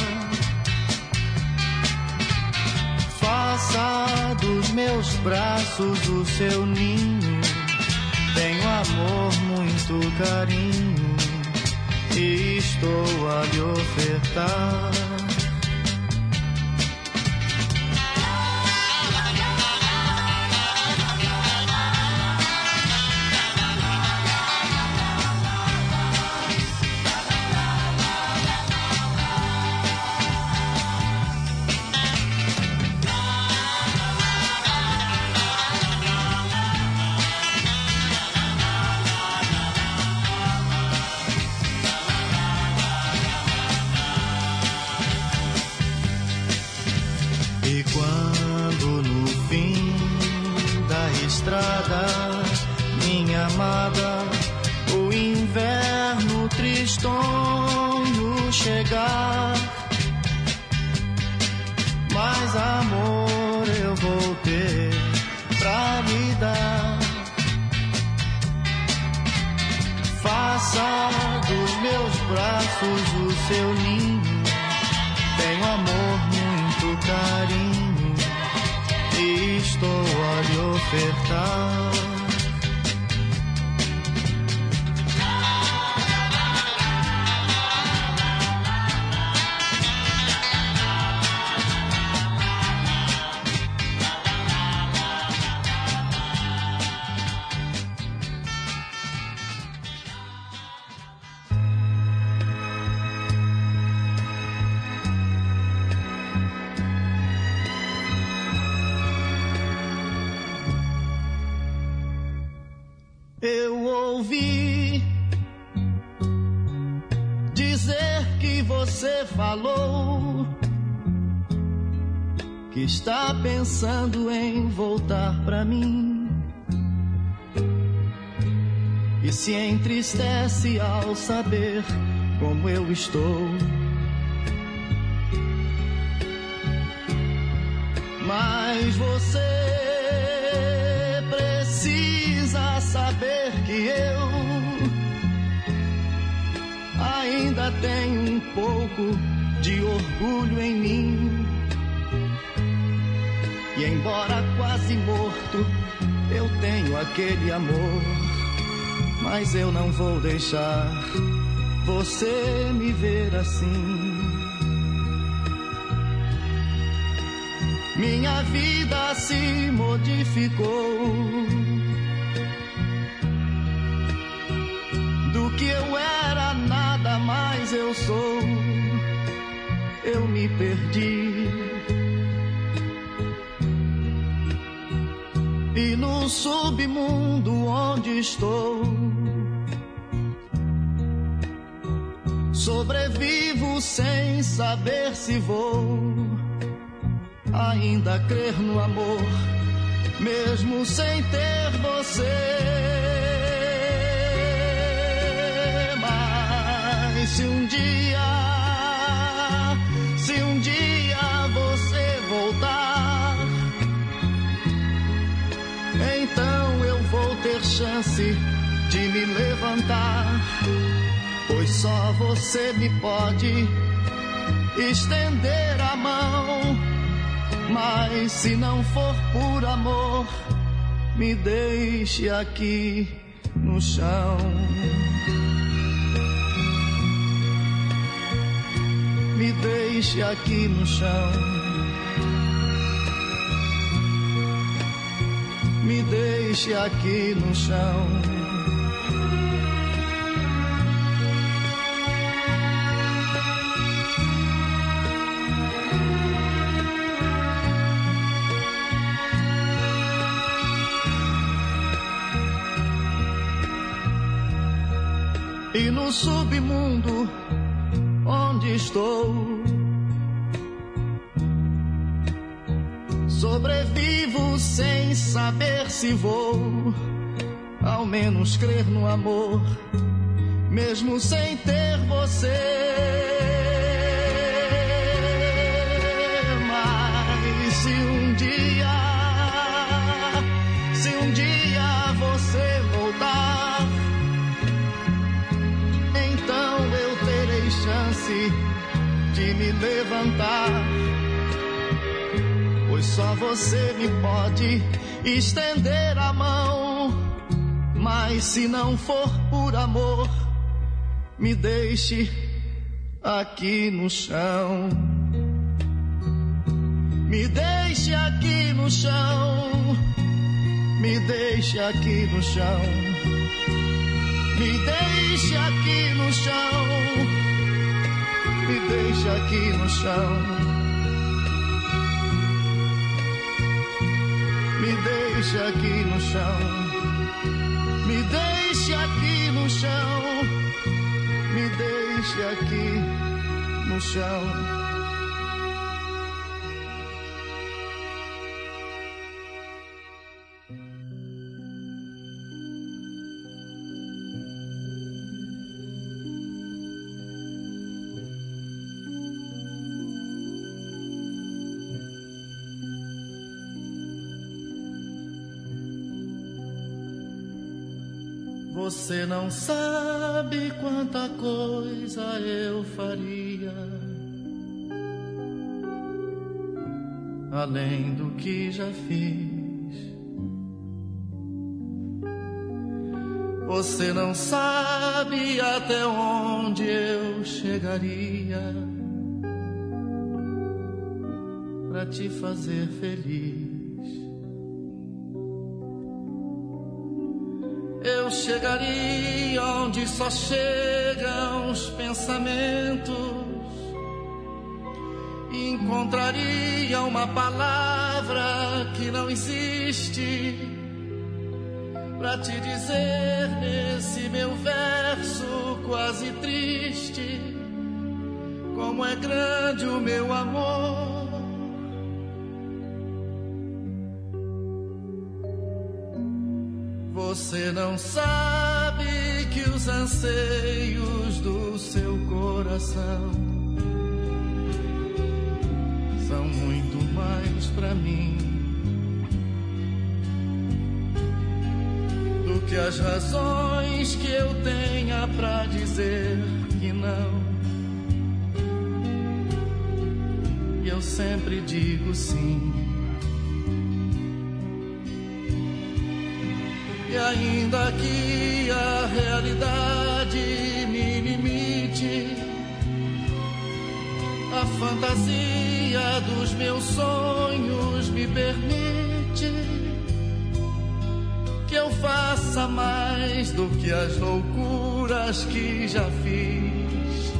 Faça dos meus braços o seu ninho, tenho amor, muito carinho e estou a lhe ofertar. Entristece ao saber como eu estou. Mas você precisa saber que eu ainda tenho um pouco de orgulho em mim. E embora quase morto, eu tenho aquele amor. Mas eu não vou deixar você me ver assim. Minha vida se modificou. Do que eu era, nada mais eu sou. Eu me perdi. E no submundo onde estou, sobrevivo sem saber se vou ainda crer no amor, mesmo sem ter você. Mas se um dia, se um dia você voltar, então eu vou ter chance de me levantar, só você me pode estender a mão. Mas se não for por amor, me deixe aqui no chão. Me deixe aqui no chão. Me deixe aqui no chão. E no submundo onde estou, sobrevivo sem saber se vou, ao menos crer no amor, mesmo sem ter você. Mas se um dia, me levantar. Pois só você me pode estender a mão. Mas se não for por amor, me deixe aqui no chão. Me deixe aqui no chão. Me deixe aqui no chão. Me deixe aqui no chão. Me deixe aqui no chão. Me deixe aqui no chão. Me deixe aqui no chão. Me deixe aqui no chão. Você não sabe quanta coisa eu faria. Além do que já fiz. Você não sabe até onde eu chegaria para te fazer feliz. Eu chegaria onde só chegam os pensamentos. E encontraria uma palavra que não existe para te dizer nesse meu verso quase triste como é grande o meu amor. Você não sabe que os anseios do seu coração são muito mais pra mim do que as razões que eu tenha pra dizer que não. E eu sempre digo sim. E ainda que a realidade me limite, a fantasia dos meus sonhos me permite que eu faça mais do que as loucuras que já fiz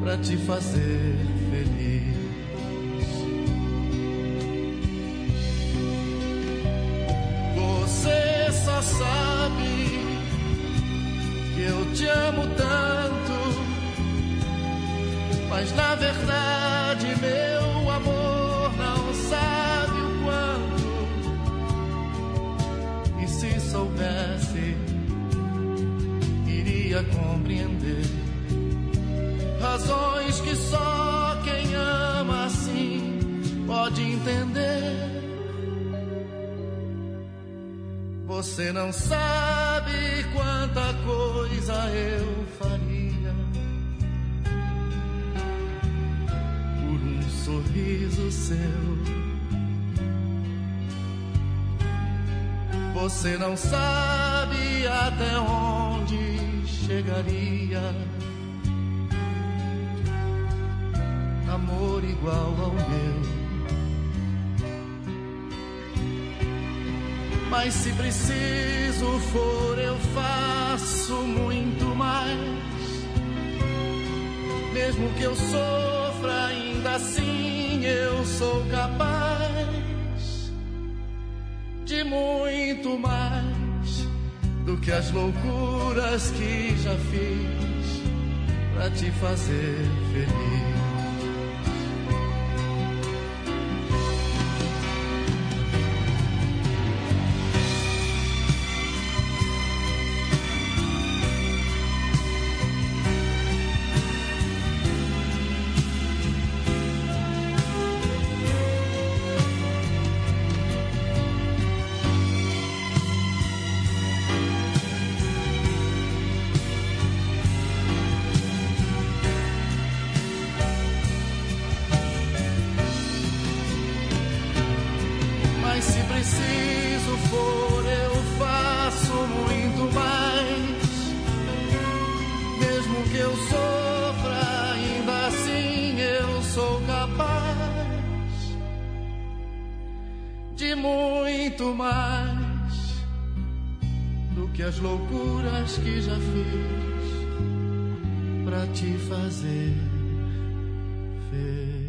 pra te fazer sabe que eu te amo tanto, mas na verdade meu amor não sabe o quanto. E se soubesse, iria compreender razões que só quem ama assim pode entender. Você não sabe quanta coisa eu faria por um sorriso seu. Você não sabe até onde chegaria. Amor igual ao meu. Mas se preciso for, eu faço muito mais. Mesmo que eu sofra, ainda assim eu sou capaz de muito mais do que as loucuras que já fiz pra te fazer feliz. De muito mais do que as loucuras que já fiz pra te fazer feliz.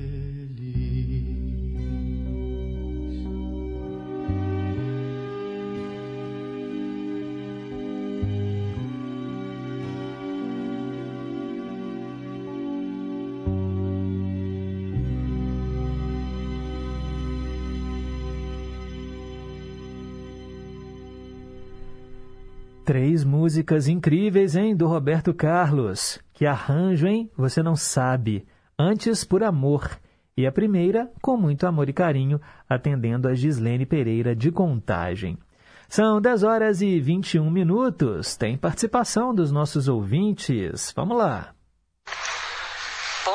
Músicas incríveis, hein, do Roberto Carlos. Que arranjo, hein? Você não sabe. Antes, por amor. E a primeira, com muito amor e carinho, atendendo a Gislene Pereira de Contagem. São 10 horas e 21 minutos. Tem participação dos nossos ouvintes. Vamos lá.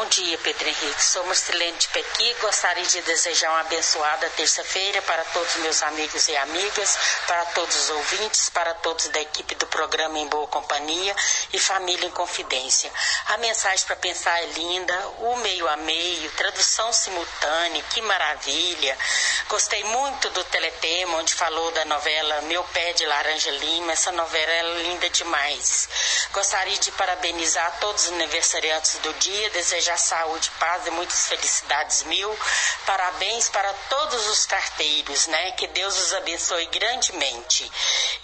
Bom dia, Pedro Henrique. Sou Marcelene de Pequi. Gostaria de desejar uma abençoada terça-feira para todos meus amigos e amigas, para todos os ouvintes, para todos da equipe do programa Em Boa Companhia e Família em Confidência. A mensagem para pensar é linda, o meio a meio, tradução simultânea, que maravilha. Gostei muito do teletema, onde falou da novela Meu Pé de Laranja Lima. Essa novela é linda demais. Gostaria de parabenizar todos os aniversariantes do dia, desejar saúde, paz e muitas felicidades mil. Parabéns para todos os carteiros, né? Que Deus os abençoe grandemente.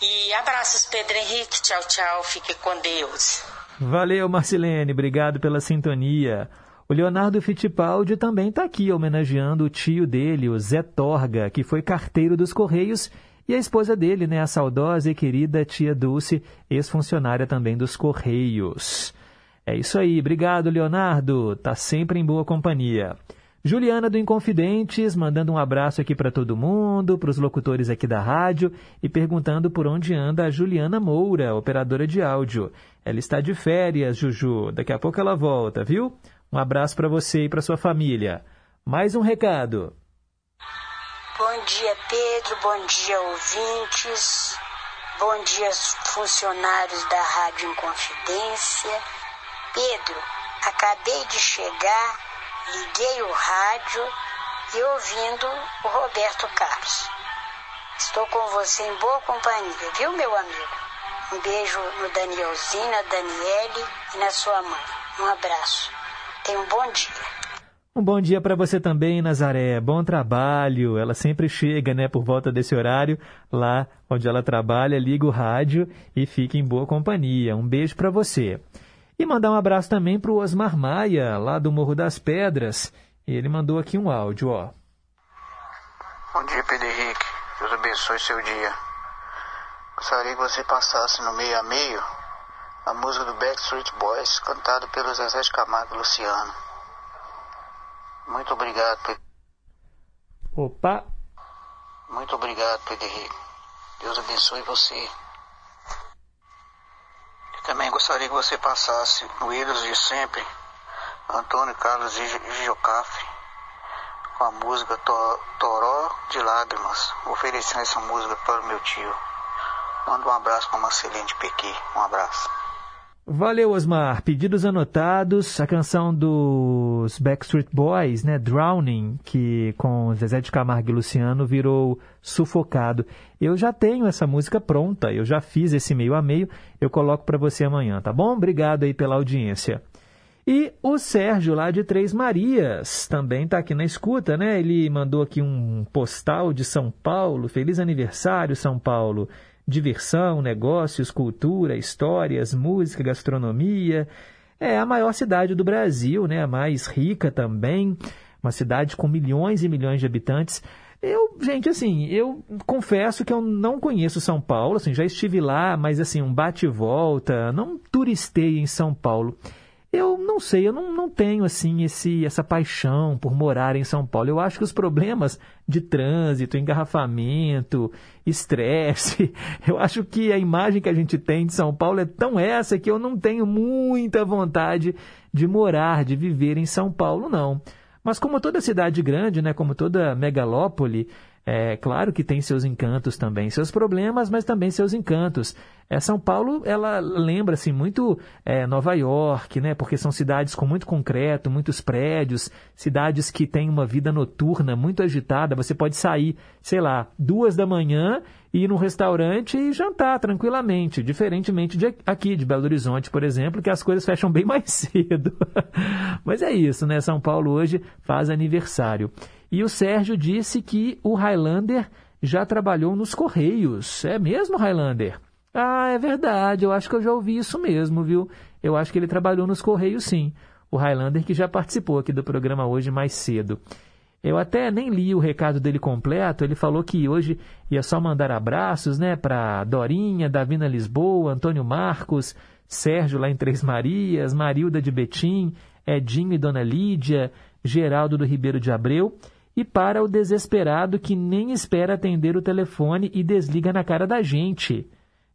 E abraços, Pedro Henrique. Tchau, tchau. Fique com Deus. Valeu, Marcilene. Obrigado pela sintonia. O Leonardo Fittipaldi também está aqui homenageando o tio dele, o Zé Torga, que foi carteiro dos Correios, e a esposa dele, né, a saudosa e querida tia Dulce, ex-funcionária também dos Correios. É isso aí, obrigado, Leonardo. Tá sempre em boa companhia. Juliana do Inconfidentes, mandando um abraço aqui para todo mundo, para os locutores aqui da rádio e perguntando por onde anda a Juliana Moura, operadora de áudio. Ela está de férias, Juju. Daqui a pouco ela volta, viu? Um abraço para você e para sua família. Mais um recado. Bom dia, Pedro. Bom dia, ouvintes. Bom dia, funcionários da Rádio Inconfidência. Pedro, acabei de chegar, liguei o rádio e ouvindo o Roberto Carlos. Estou com você em boa companhia, viu, meu amigo? Um beijo no Danielzinho, na Daniele e na sua mãe. Um abraço. Tenha um bom dia. Um bom dia para você também, Nazaré. Bom trabalho. Ela sempre chega, né, por volta desse horário, lá onde ela trabalha, liga o rádio e fica em boa companhia. Um beijo para você. E mandar um abraço também para o Osmar Maia, lá do Morro das Pedras. Ele mandou aqui um áudio, ó. Bom dia, Pedro Henrique. Deus abençoe seu dia. Gostaria que você passasse no meio a meio a música do Backstreet Boys, cantada pelo Zezé de Camargo e Luciano. Muito obrigado, Pedro. Opa! Muito obrigado, Pedro Henrique. Deus abençoe você. Também gostaria que você passasse no Ídolos de Sempre, Antônio Carlos Giocafre, com a música To- Toró de Lágrimas, oferecendo essa música para o meu tio. Manda um abraço para Marcelinho de Pequi. Um abraço. Valeu, Osmar. Pedidos anotados. A canção dos Backstreet Boys, né? Drowning, que com Zezé de Camargo e Luciano virou Sufocado. Eu já tenho essa música pronta. Eu já fiz esse meio a meio. Eu coloco para você amanhã, tá bom? Obrigado aí pela audiência. E o Sérgio, lá de Três Marias, também está aqui na escuta, né? Ele mandou aqui um postal de São Paulo. Feliz aniversário, São Paulo. Diversão, negócios, cultura, histórias, música, gastronomia. É a maior cidade do Brasil, né? A mais rica também. Uma cidade com milhões e milhões de habitantes. Eu, gente, assim, eu confesso que eu não conheço São Paulo, assim, já estive lá, mas assim, um bate e volta, não turistei em São Paulo. Eu não sei, eu não, não tenho assim esse, essa paixão por morar em São Paulo. Eu acho que os problemas de trânsito, engarrafamento, estresse, eu acho que a imagem que a gente tem de São Paulo é tão essa que eu não tenho muita vontade de morar, de viver em São Paulo, não. Mas como toda cidade grande, né, como toda megalópole, é claro que tem seus encantos também, seus problemas, mas também seus encantos. É, São Paulo, ela lembra assim, muito é, Nova York, né? Porque são cidades com muito concreto, muitos prédios, cidades que têm uma vida noturna muito agitada. Você pode sair, sei lá, duas da manhã ir num restaurante e jantar tranquilamente, diferentemente de aqui, de Belo Horizonte, por exemplo, que as coisas fecham bem mais cedo. Mas é isso, né? São Paulo hoje faz aniversário. E o Sérgio disse que o Highlander já trabalhou nos Correios. É mesmo, Highlander? Ah, é verdade. Eu acho que eu já ouvi isso mesmo, viu? Eu acho que ele trabalhou nos Correios, sim. O Highlander que já participou aqui do programa hoje mais cedo. Eu até nem li o recado dele completo. Ele falou que hoje ia só mandar abraços, né, para Dorinha, Davina Lisboa, Antônio Marcos, Sérgio lá em Três Marias, Marilda de Betim, Edinho e Dona Lídia, Geraldo do Ribeiro de Abreu e para o desesperado que nem espera atender o telefone e desliga na cara da gente.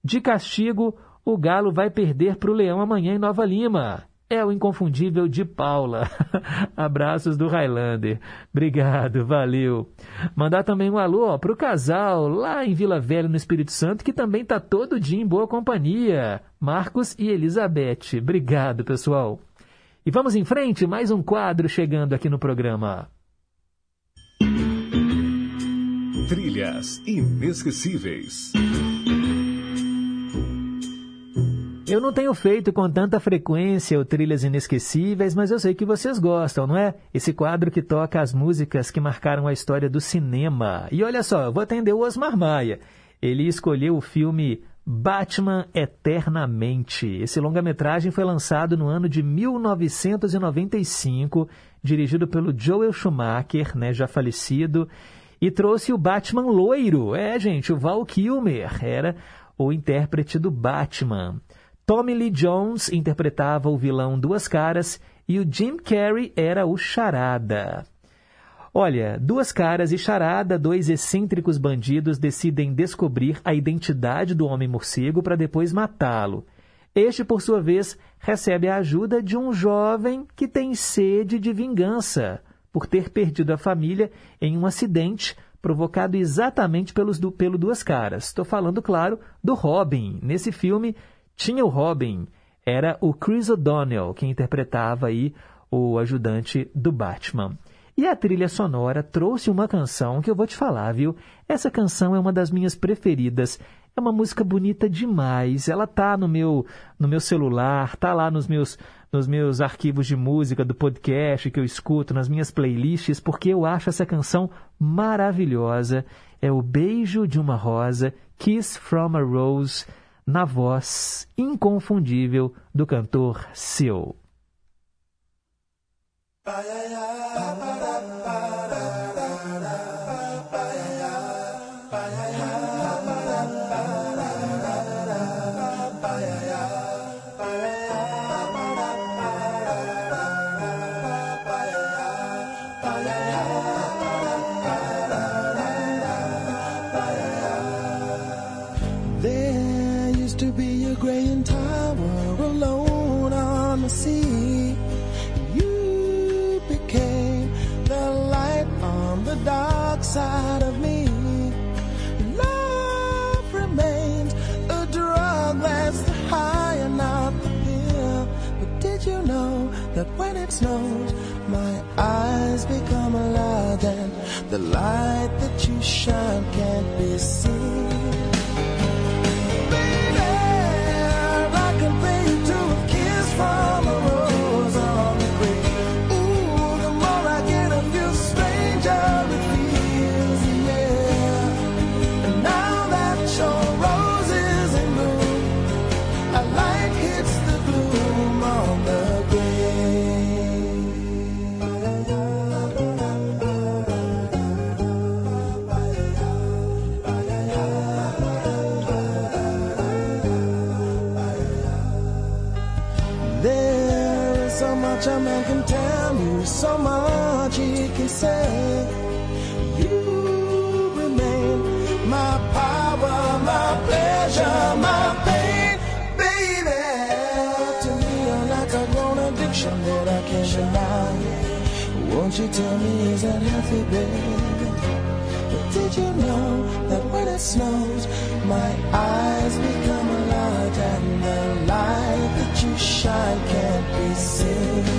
De castigo, o Galo vai perder para o Leão amanhã em Nova Lima. É o inconfundível de Paula. Abraços do Highlander. Obrigado, valeu. Mandar também um alô para o casal lá em Vila Velha, no Espírito Santo, que também está todo dia em boa companhia. Marcos e Elizabeth. Obrigado, pessoal. E vamos em frente, mais um quadro chegando aqui no programa. Trilhas inesquecíveis. Eu não tenho feito com tanta frequência o Trilhas Inesquecíveis, mas eu sei que vocês gostam, não é? Esse quadro que toca as músicas que marcaram a história do cinema. E olha só, eu vou atender o Osmar Maia. Ele escolheu o filme Batman Eternamente. Esse longa-metragem foi lançado no ano de 1995, dirigido pelo Joel Schumacher, né, já falecido, e trouxe o Batman loiro. É, gente, o Val Kilmer era o intérprete do Batman. Tommy Lee Jones interpretava o vilão Duas Caras e o Jim Carrey era o Charada. Olha, Duas Caras e Charada, dois excêntricos bandidos, decidem descobrir a identidade do Homem-Morcego para depois matá-lo. Este, por sua vez, recebe a ajuda de um jovem que tem sede de vingança por ter perdido a família em um acidente provocado exatamente pelos du- pelo Duas Caras. Estou falando, claro, do Robin. Nesse filme tinha o Robin, era o Chris O'Donnell quem interpretava aí o ajudante do Batman. E a trilha sonora trouxe uma canção que eu vou te falar, viu? Essa canção é uma das minhas preferidas. É uma música bonita demais. Ela tá no meu no meu celular, tá lá nos meus nos meus arquivos de música do podcast que eu escuto, nas minhas playlists, porque eu acho essa canção maravilhosa. É o Beijo de uma Rosa, Kiss from a Rose, na voz inconfundível do cantor Seal. Snows, my eyes become alive and the light that you shine can't be seen? Is that healthy, baby? But did you know that when it snows, my eyes become a light and the light that you shine can't be seen?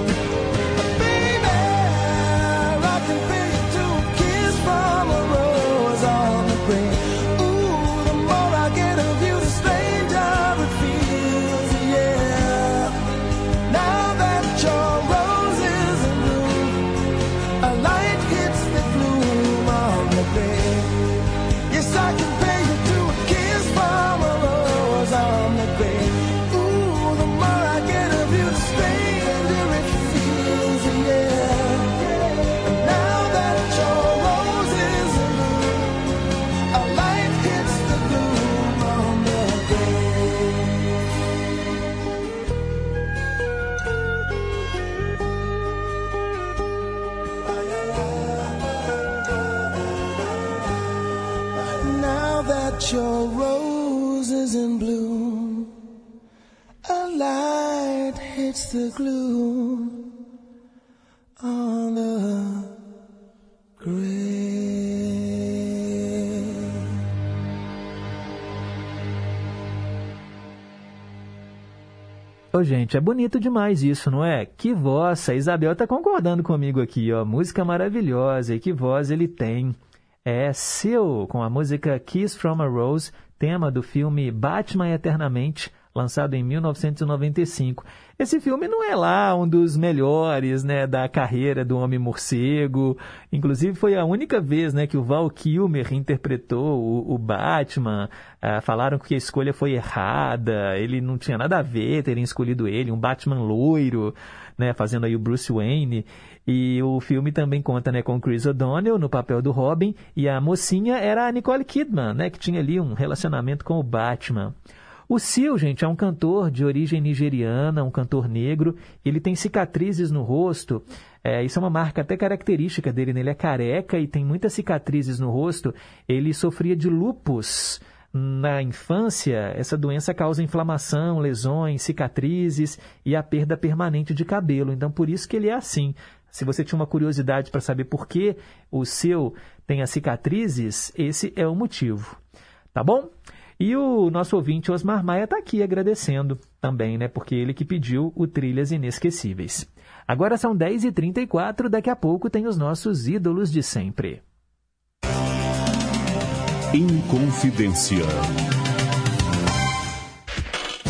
Hits the glue on the grave. Ô, gente, é bonito demais isso, não é? Que voz! A Isabel tá concordando comigo aqui, ó. Música maravilhosa. E que voz ele tem. É seu, com a música Kiss from a Rose, tema do filme Batman Eternamente, lançado em 1995. Esse filme não é lá um dos melhores, né, da carreira do Homem Morcego. Inclusive foi a única vez, né, que o Val Kilmer interpretou o, o Batman. Ah, falaram que a escolha foi errada. Ele não tinha nada a ver terem escolhido ele, um Batman loiro, né, fazendo aí o Bruce Wayne. E o filme também conta, né, com Chris O'Donnell no papel do Robin e a mocinha era a Nicole Kidman, né, que tinha ali um relacionamento com o Batman. O Seal, gente, é um cantor de origem nigeriana, um cantor negro. Ele tem cicatrizes no rosto. É, isso é uma marca até característica dele. Né? Ele é careca e tem muitas cicatrizes no rosto. Ele sofria de lupus na infância. Essa doença causa inflamação, lesões, cicatrizes e a perda permanente de cabelo. Então, por isso que ele é assim. Se você tinha uma curiosidade para saber por que o seu tem as cicatrizes, esse é o motivo. Tá bom? E o nosso ouvinte Osmar Maia está aqui agradecendo também, né? Porque ele que pediu o Trilhas Inesquecíveis. Agora são 10h34, daqui a pouco tem os nossos ídolos de sempre. Inconfidência.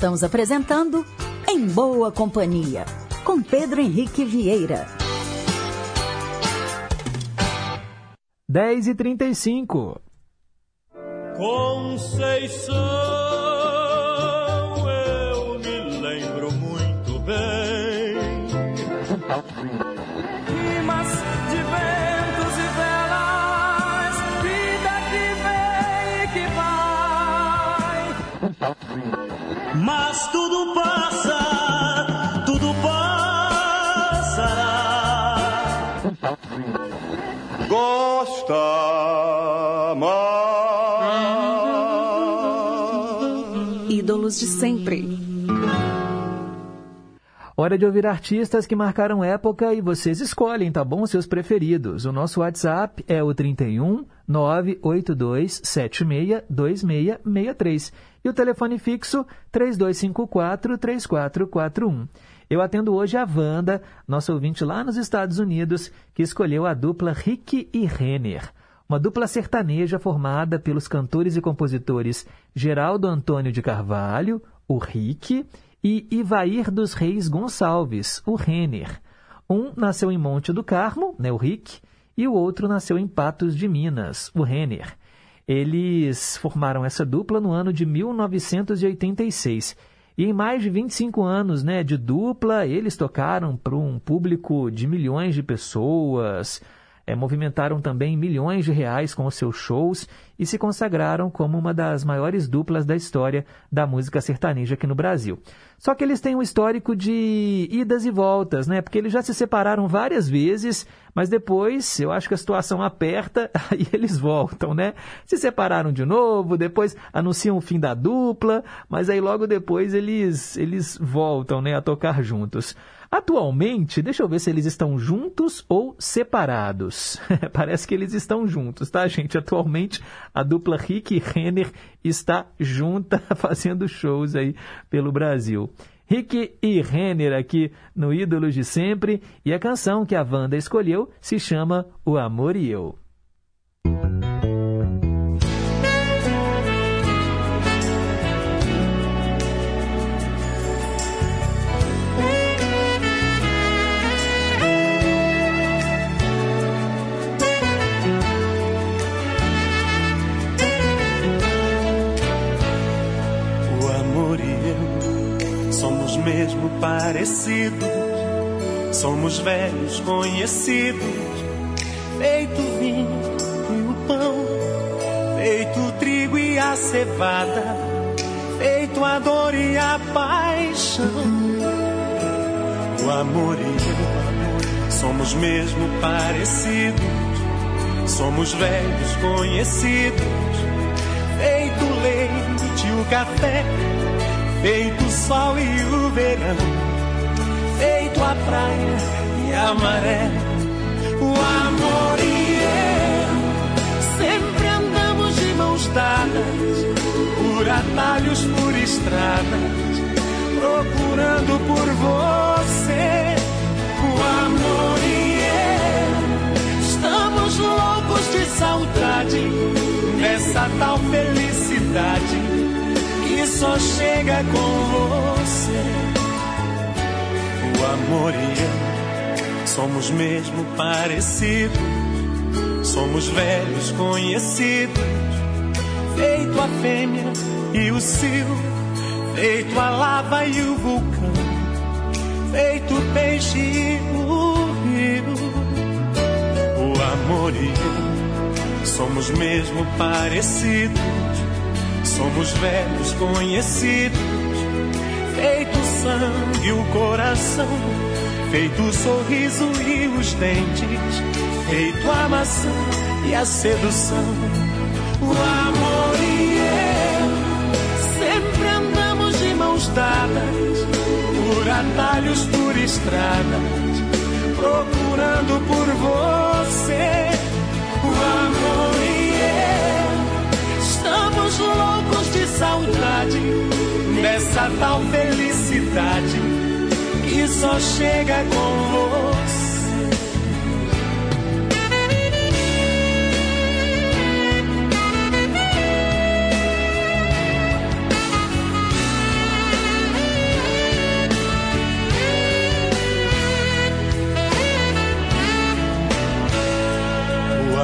Estamos apresentando Em Boa Companhia, com Pedro Henrique Vieira. 10 e 35 Conceição, Mas tudo passa, tudo passará. Gosta mais. Ídolos de sempre. Hora de ouvir artistas que marcaram época e vocês escolhem, tá bom? Seus preferidos. O nosso WhatsApp é o 31 982 76 2663 e o telefone fixo 3254 3441. Eu atendo hoje a Wanda, nossa ouvinte lá nos Estados Unidos, que escolheu a dupla Rick e Renner. Uma dupla sertaneja formada pelos cantores e compositores Geraldo Antônio de Carvalho, o Rick, e Ivair dos Reis Gonçalves, o Renner. Um nasceu em Monte do Carmo, né, o Rick, e o outro nasceu em Patos de Minas, o Renner. Eles formaram essa dupla no ano de 1986. E em mais de 25 anos né, de dupla, eles tocaram para um público de milhões de pessoas, é, movimentaram também milhões de reais com os seus shows e se consagraram como uma das maiores duplas da história da música sertaneja aqui no Brasil. Só que eles têm um histórico de idas e voltas, né? Porque eles já se separaram várias vezes, mas depois eu acho que a situação aperta e eles voltam, né? Se separaram de novo, depois anunciam o fim da dupla, mas aí logo depois eles, eles voltam, né, a tocar juntos. Atualmente, deixa eu ver se eles estão juntos ou separados. Parece que eles estão juntos, tá, gente? Atualmente, a dupla Rick e Renner está junta fazendo shows aí pelo Brasil. Rick e Renner aqui no Ídolos de Sempre e a canção que a Wanda escolheu se chama O Amor e Eu. Mesmo parecidos, somos velhos conhecidos, feito vinho e o pão, feito o trigo e a cevada, feito a dor e a paixão. O amor e eu somos mesmo parecidos, somos velhos conhecidos, feito leite e o café, feito o sol e o verão, feito a praia e a maré. O amor e eu sempre andamos de mãos dadas, por atalhos, por estradas procurando por você. O amor e eu estamos loucos de saudade dessa tal felicidade só chega com você. O amor e eu somos mesmo parecidos, somos velhos conhecidos, feito a fêmea e o cio. Feito a lava e o vulcão, feito o peixe e o rio. O amor e eu somos mesmo parecidos, somos velhos conhecidos, feito sangue e o coração, feito o sorriso e os dentes, feito a maçã e a sedução. O amor e eu sempre andamos de mãos dadas, por atalhos, por estradas, procurando por você. O amor e eu estamos de saudade dessa tal felicidade que só chega com você.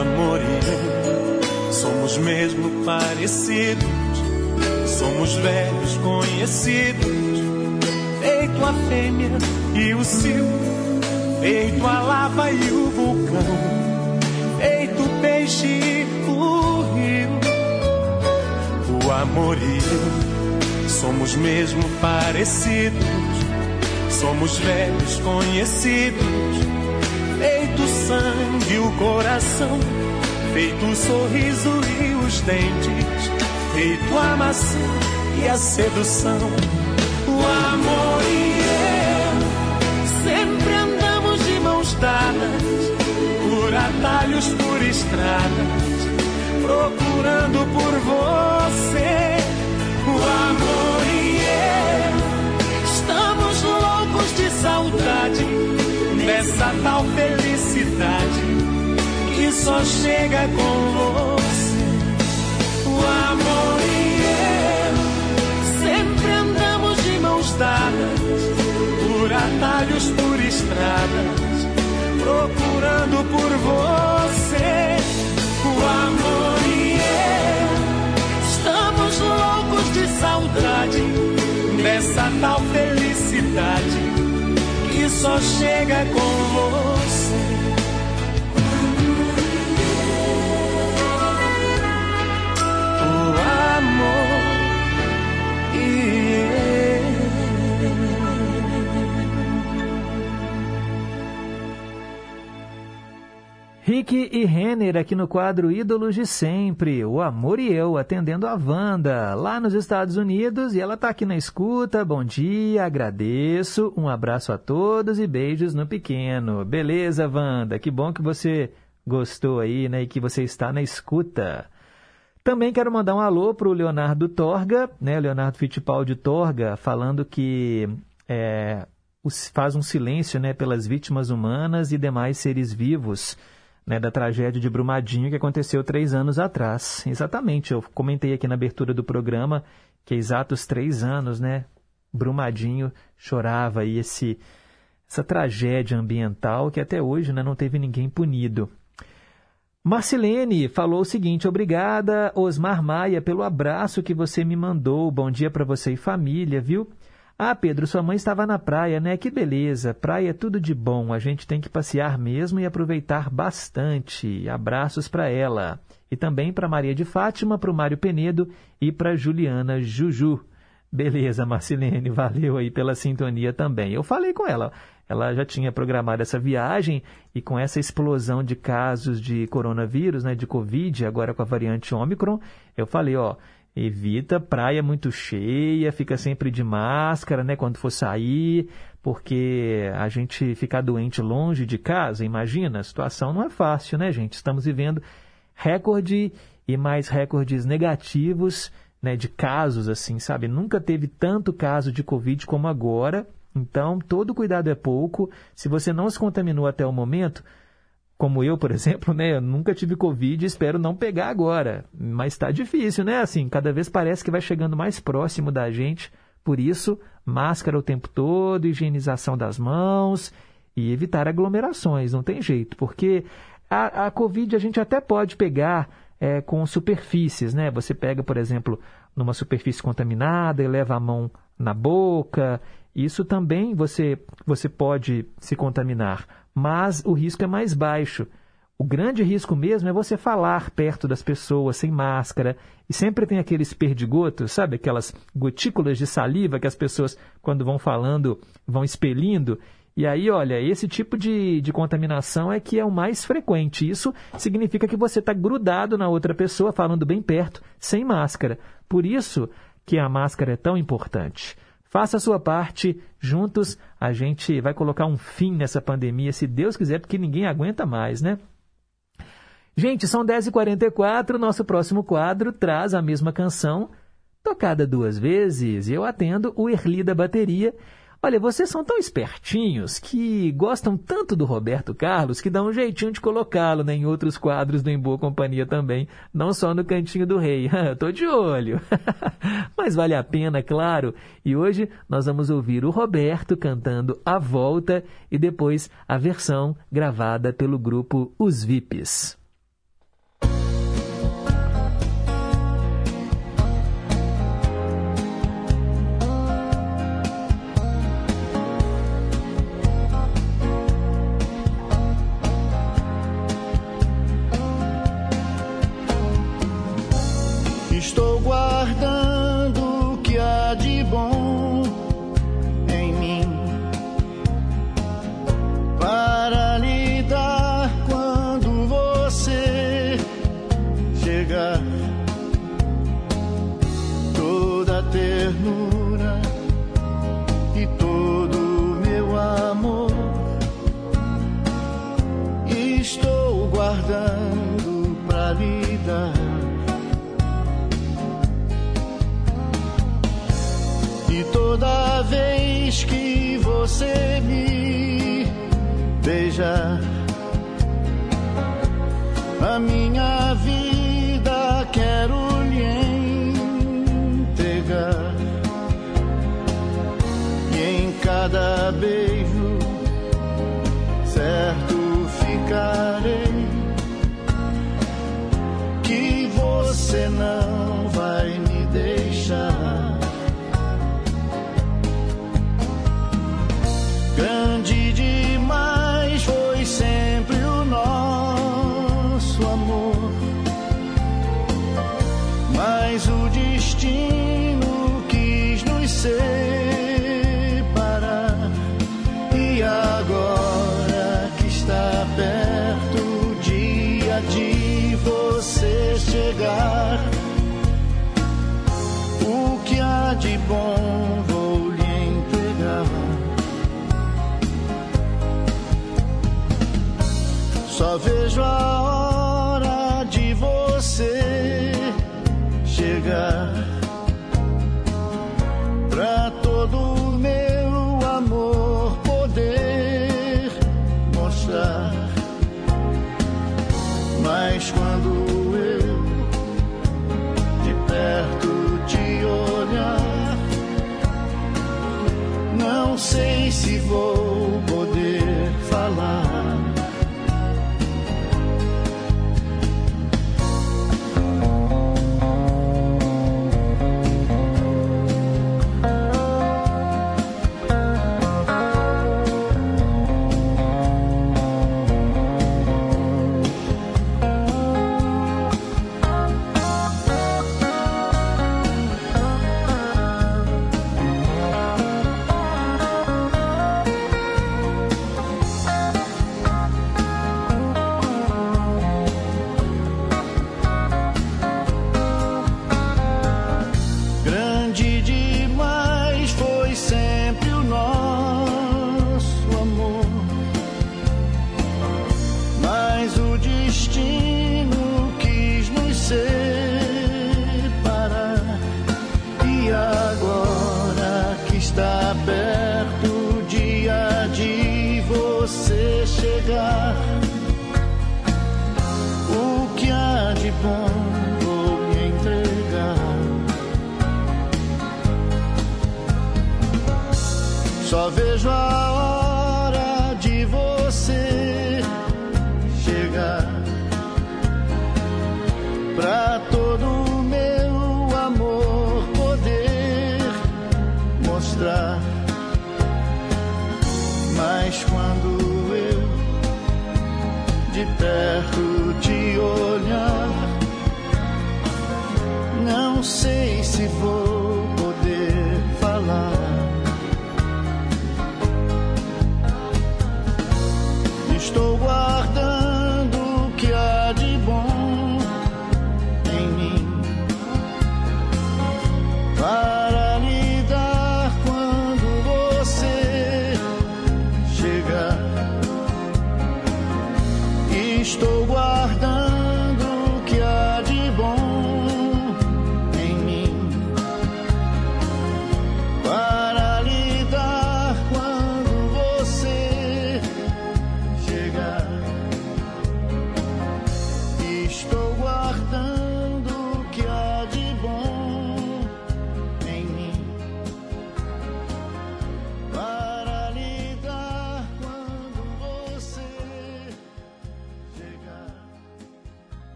Amor e eu somos mesmo parecidos, somos velhos conhecidos, feito a fêmea e o cio, feito a lava e o vulcão, feito o peixe e o rio. O amor e eu somos mesmo parecidos, somos velhos conhecidos, feito o sangue e o coração, feito o sorriso e os dentes, feito a maçã e a sedução. O amor e eu sempre andamos de mãos dadas, por atalhos, por estradas, procurando por você. O amor e eu estamos loucos de saudade dessa tal felicidade que só chega com você. Procurando por você. O amor e eu estamos loucos de saudade dessa tal felicidade que só chega com você. Amor e Rick e Renner aqui no quadro Ídolos de Sempre, o Amor e Eu, atendendo a Wanda, lá nos Estados Unidos, e ela está aqui na escuta. Bom dia, agradeço, um abraço a todos e beijos no pequeno. Beleza, Wanda? Que bom que você gostou aí, né, e que você está na escuta. Também quero mandar um alô para o Leonardo Torga, né, Leonardo Fittipaldi Torga, falando que é, faz um silêncio né, pelas vítimas humanas e demais seres vivos né, da tragédia de Brumadinho que aconteceu três anos atrás. Exatamente, eu comentei aqui na abertura do programa que há exatos três anos, né, Brumadinho chorava aí esse, essa tragédia ambiental que até hoje né, não teve ninguém punido. Marcilene falou o seguinte: obrigada, Osmar Maia, pelo abraço que você me mandou. Bom dia para você e família, viu? Ah, Pedro, sua mãe estava na praia, né? Que beleza. Praia é tudo de bom. A gente tem que passear mesmo e aproveitar bastante. Abraços para ela. E também para Maria de Fátima, para o Mário Penedo e para Juliana Juju. Beleza, Marcilene, valeu aí pela sintonia também. Eu falei com ela, ela já tinha programado essa viagem e com essa explosão de casos de coronavírus, né, de Covid, agora com a variante Ômicron, eu falei, ó, evita praia muito cheia, fica sempre de máscara, né, quando for sair, porque a gente ficar doente longe de casa, imagina, a situação não é fácil, né, gente? Estamos vivendo recorde e mais recordes negativos né, de casos, assim, sabe? Nunca teve tanto caso de Covid como agora. Então, todo cuidado é pouco. Se você não se contaminou até o momento, como eu, por exemplo, né? Eu nunca tive Covid e espero não pegar agora. Mas está difícil, né? Assim, cada vez parece que vai chegando mais próximo da gente. Por isso, máscara o tempo todo, higienização das mãos e evitar aglomerações. Não tem jeito, porque a, a Covid a gente até pode pegar é, com superfícies, né? Você pega, por exemplo, numa superfície contaminada e leva a mão na boca. Isso também você, você pode se contaminar, mas o risco é mais baixo. O grande risco mesmo é você falar perto das pessoas sem máscara e sempre tem aqueles perdigotos, sabe? Aquelas gotículas de saliva que as pessoas, quando vão falando, vão expelindo. E aí, olha, esse tipo de, de contaminação é que é o mais frequente. Isso significa que você está grudado na outra pessoa, falando bem perto, sem máscara. Por isso que a máscara é tão importante. Faça a sua parte, juntos a gente vai colocar um fim nessa pandemia, se Deus quiser, porque ninguém aguenta mais, né? Gente, são 10h44, nosso próximo quadro traz a mesma canção, tocada duas vezes. Eu atendo o Erli da Bateria Olha, vocês são tão espertinhos que gostam tanto do Roberto Carlos que dá um jeitinho de colocá-lo né, em outros quadros do Em Boa Companhia também, não só no Cantinho do Rei. Tô de olho. Mas vale a pena, claro. E hoje nós vamos ouvir o Roberto cantando A Volta e depois a versão gravada pelo grupo Os VIPs. Guardando o que há de bom em mim para lhe dar quando você chegar. Toda ternura toda vez que você me beijar, a minha vida quero lhe entregar. E em cada beijo,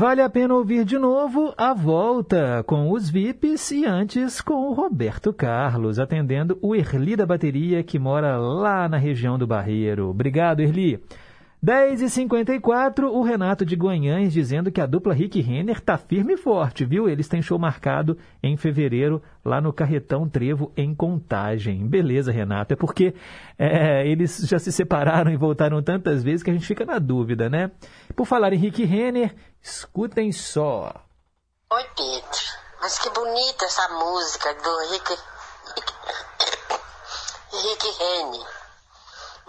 Vale a pena ouvir de novo a volta com os VIPs e antes com o Roberto Carlos, atendendo o Erli da Bateria, que mora lá na região do Barreiro. Obrigado, Erli. 10h54, o Renato de Guanhães dizendo que a dupla Rick Renner tá firme e forte, viu? Eles têm show marcado em fevereiro lá no Carretão Trevo, em Contagem. Beleza, Renato. É porque é, eles já se separaram e voltaram tantas vezes que a gente fica na dúvida, né? Por falar em Rick Renner, escutem só. Oi, Pedro. Mas que bonita essa música do Rick. Rick Renner.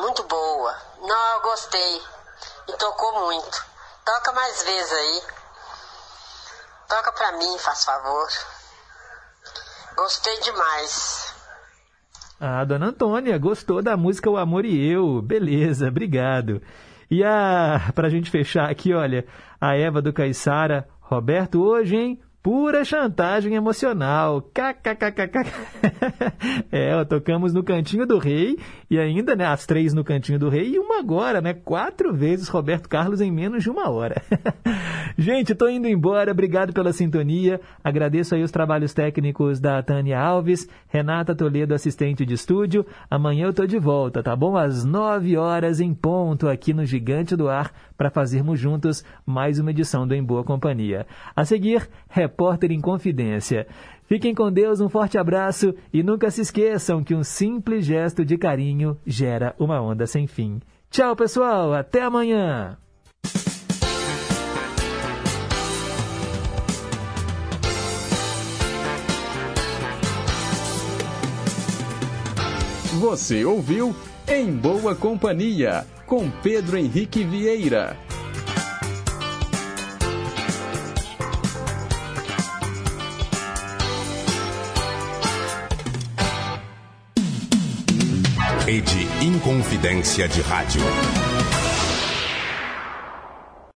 Muito boa. Não, eu gostei. E tocou muito. Toca mais vezes aí. Toca pra mim, faz favor. Gostei demais. A dona Antônia gostou da música O Amor e Eu. Beleza, obrigado. E a pra gente fechar aqui, olha, a Eva do Caiçara, Roberto hoje, hein? Pura chantagem emocional. KKKKK. é, ó, tocamos no Cantinho do Rei e ainda, né, as três no Cantinho do Rei e uma agora, né? Quatro vezes Roberto Carlos em menos de uma hora. Gente, tô indo embora. Obrigado pela sintonia. Agradeço aí os trabalhos técnicos da Tânia Alves, Renata Toledo, assistente de estúdio. Amanhã eu tô de volta, tá bom? Às nove horas em ponto aqui no Gigante do Ar para fazermos juntos mais uma edição do Em Boa Companhia. A seguir, Repórter em Confidência. Fiquem com Deus, um forte abraço e nunca se esqueçam que um simples gesto de carinho gera uma onda sem fim. Tchau, pessoal, até amanhã! Você ouviu Em Boa Companhia, com Pedro Henrique Vieira. Rede Inconfidência de Rádio.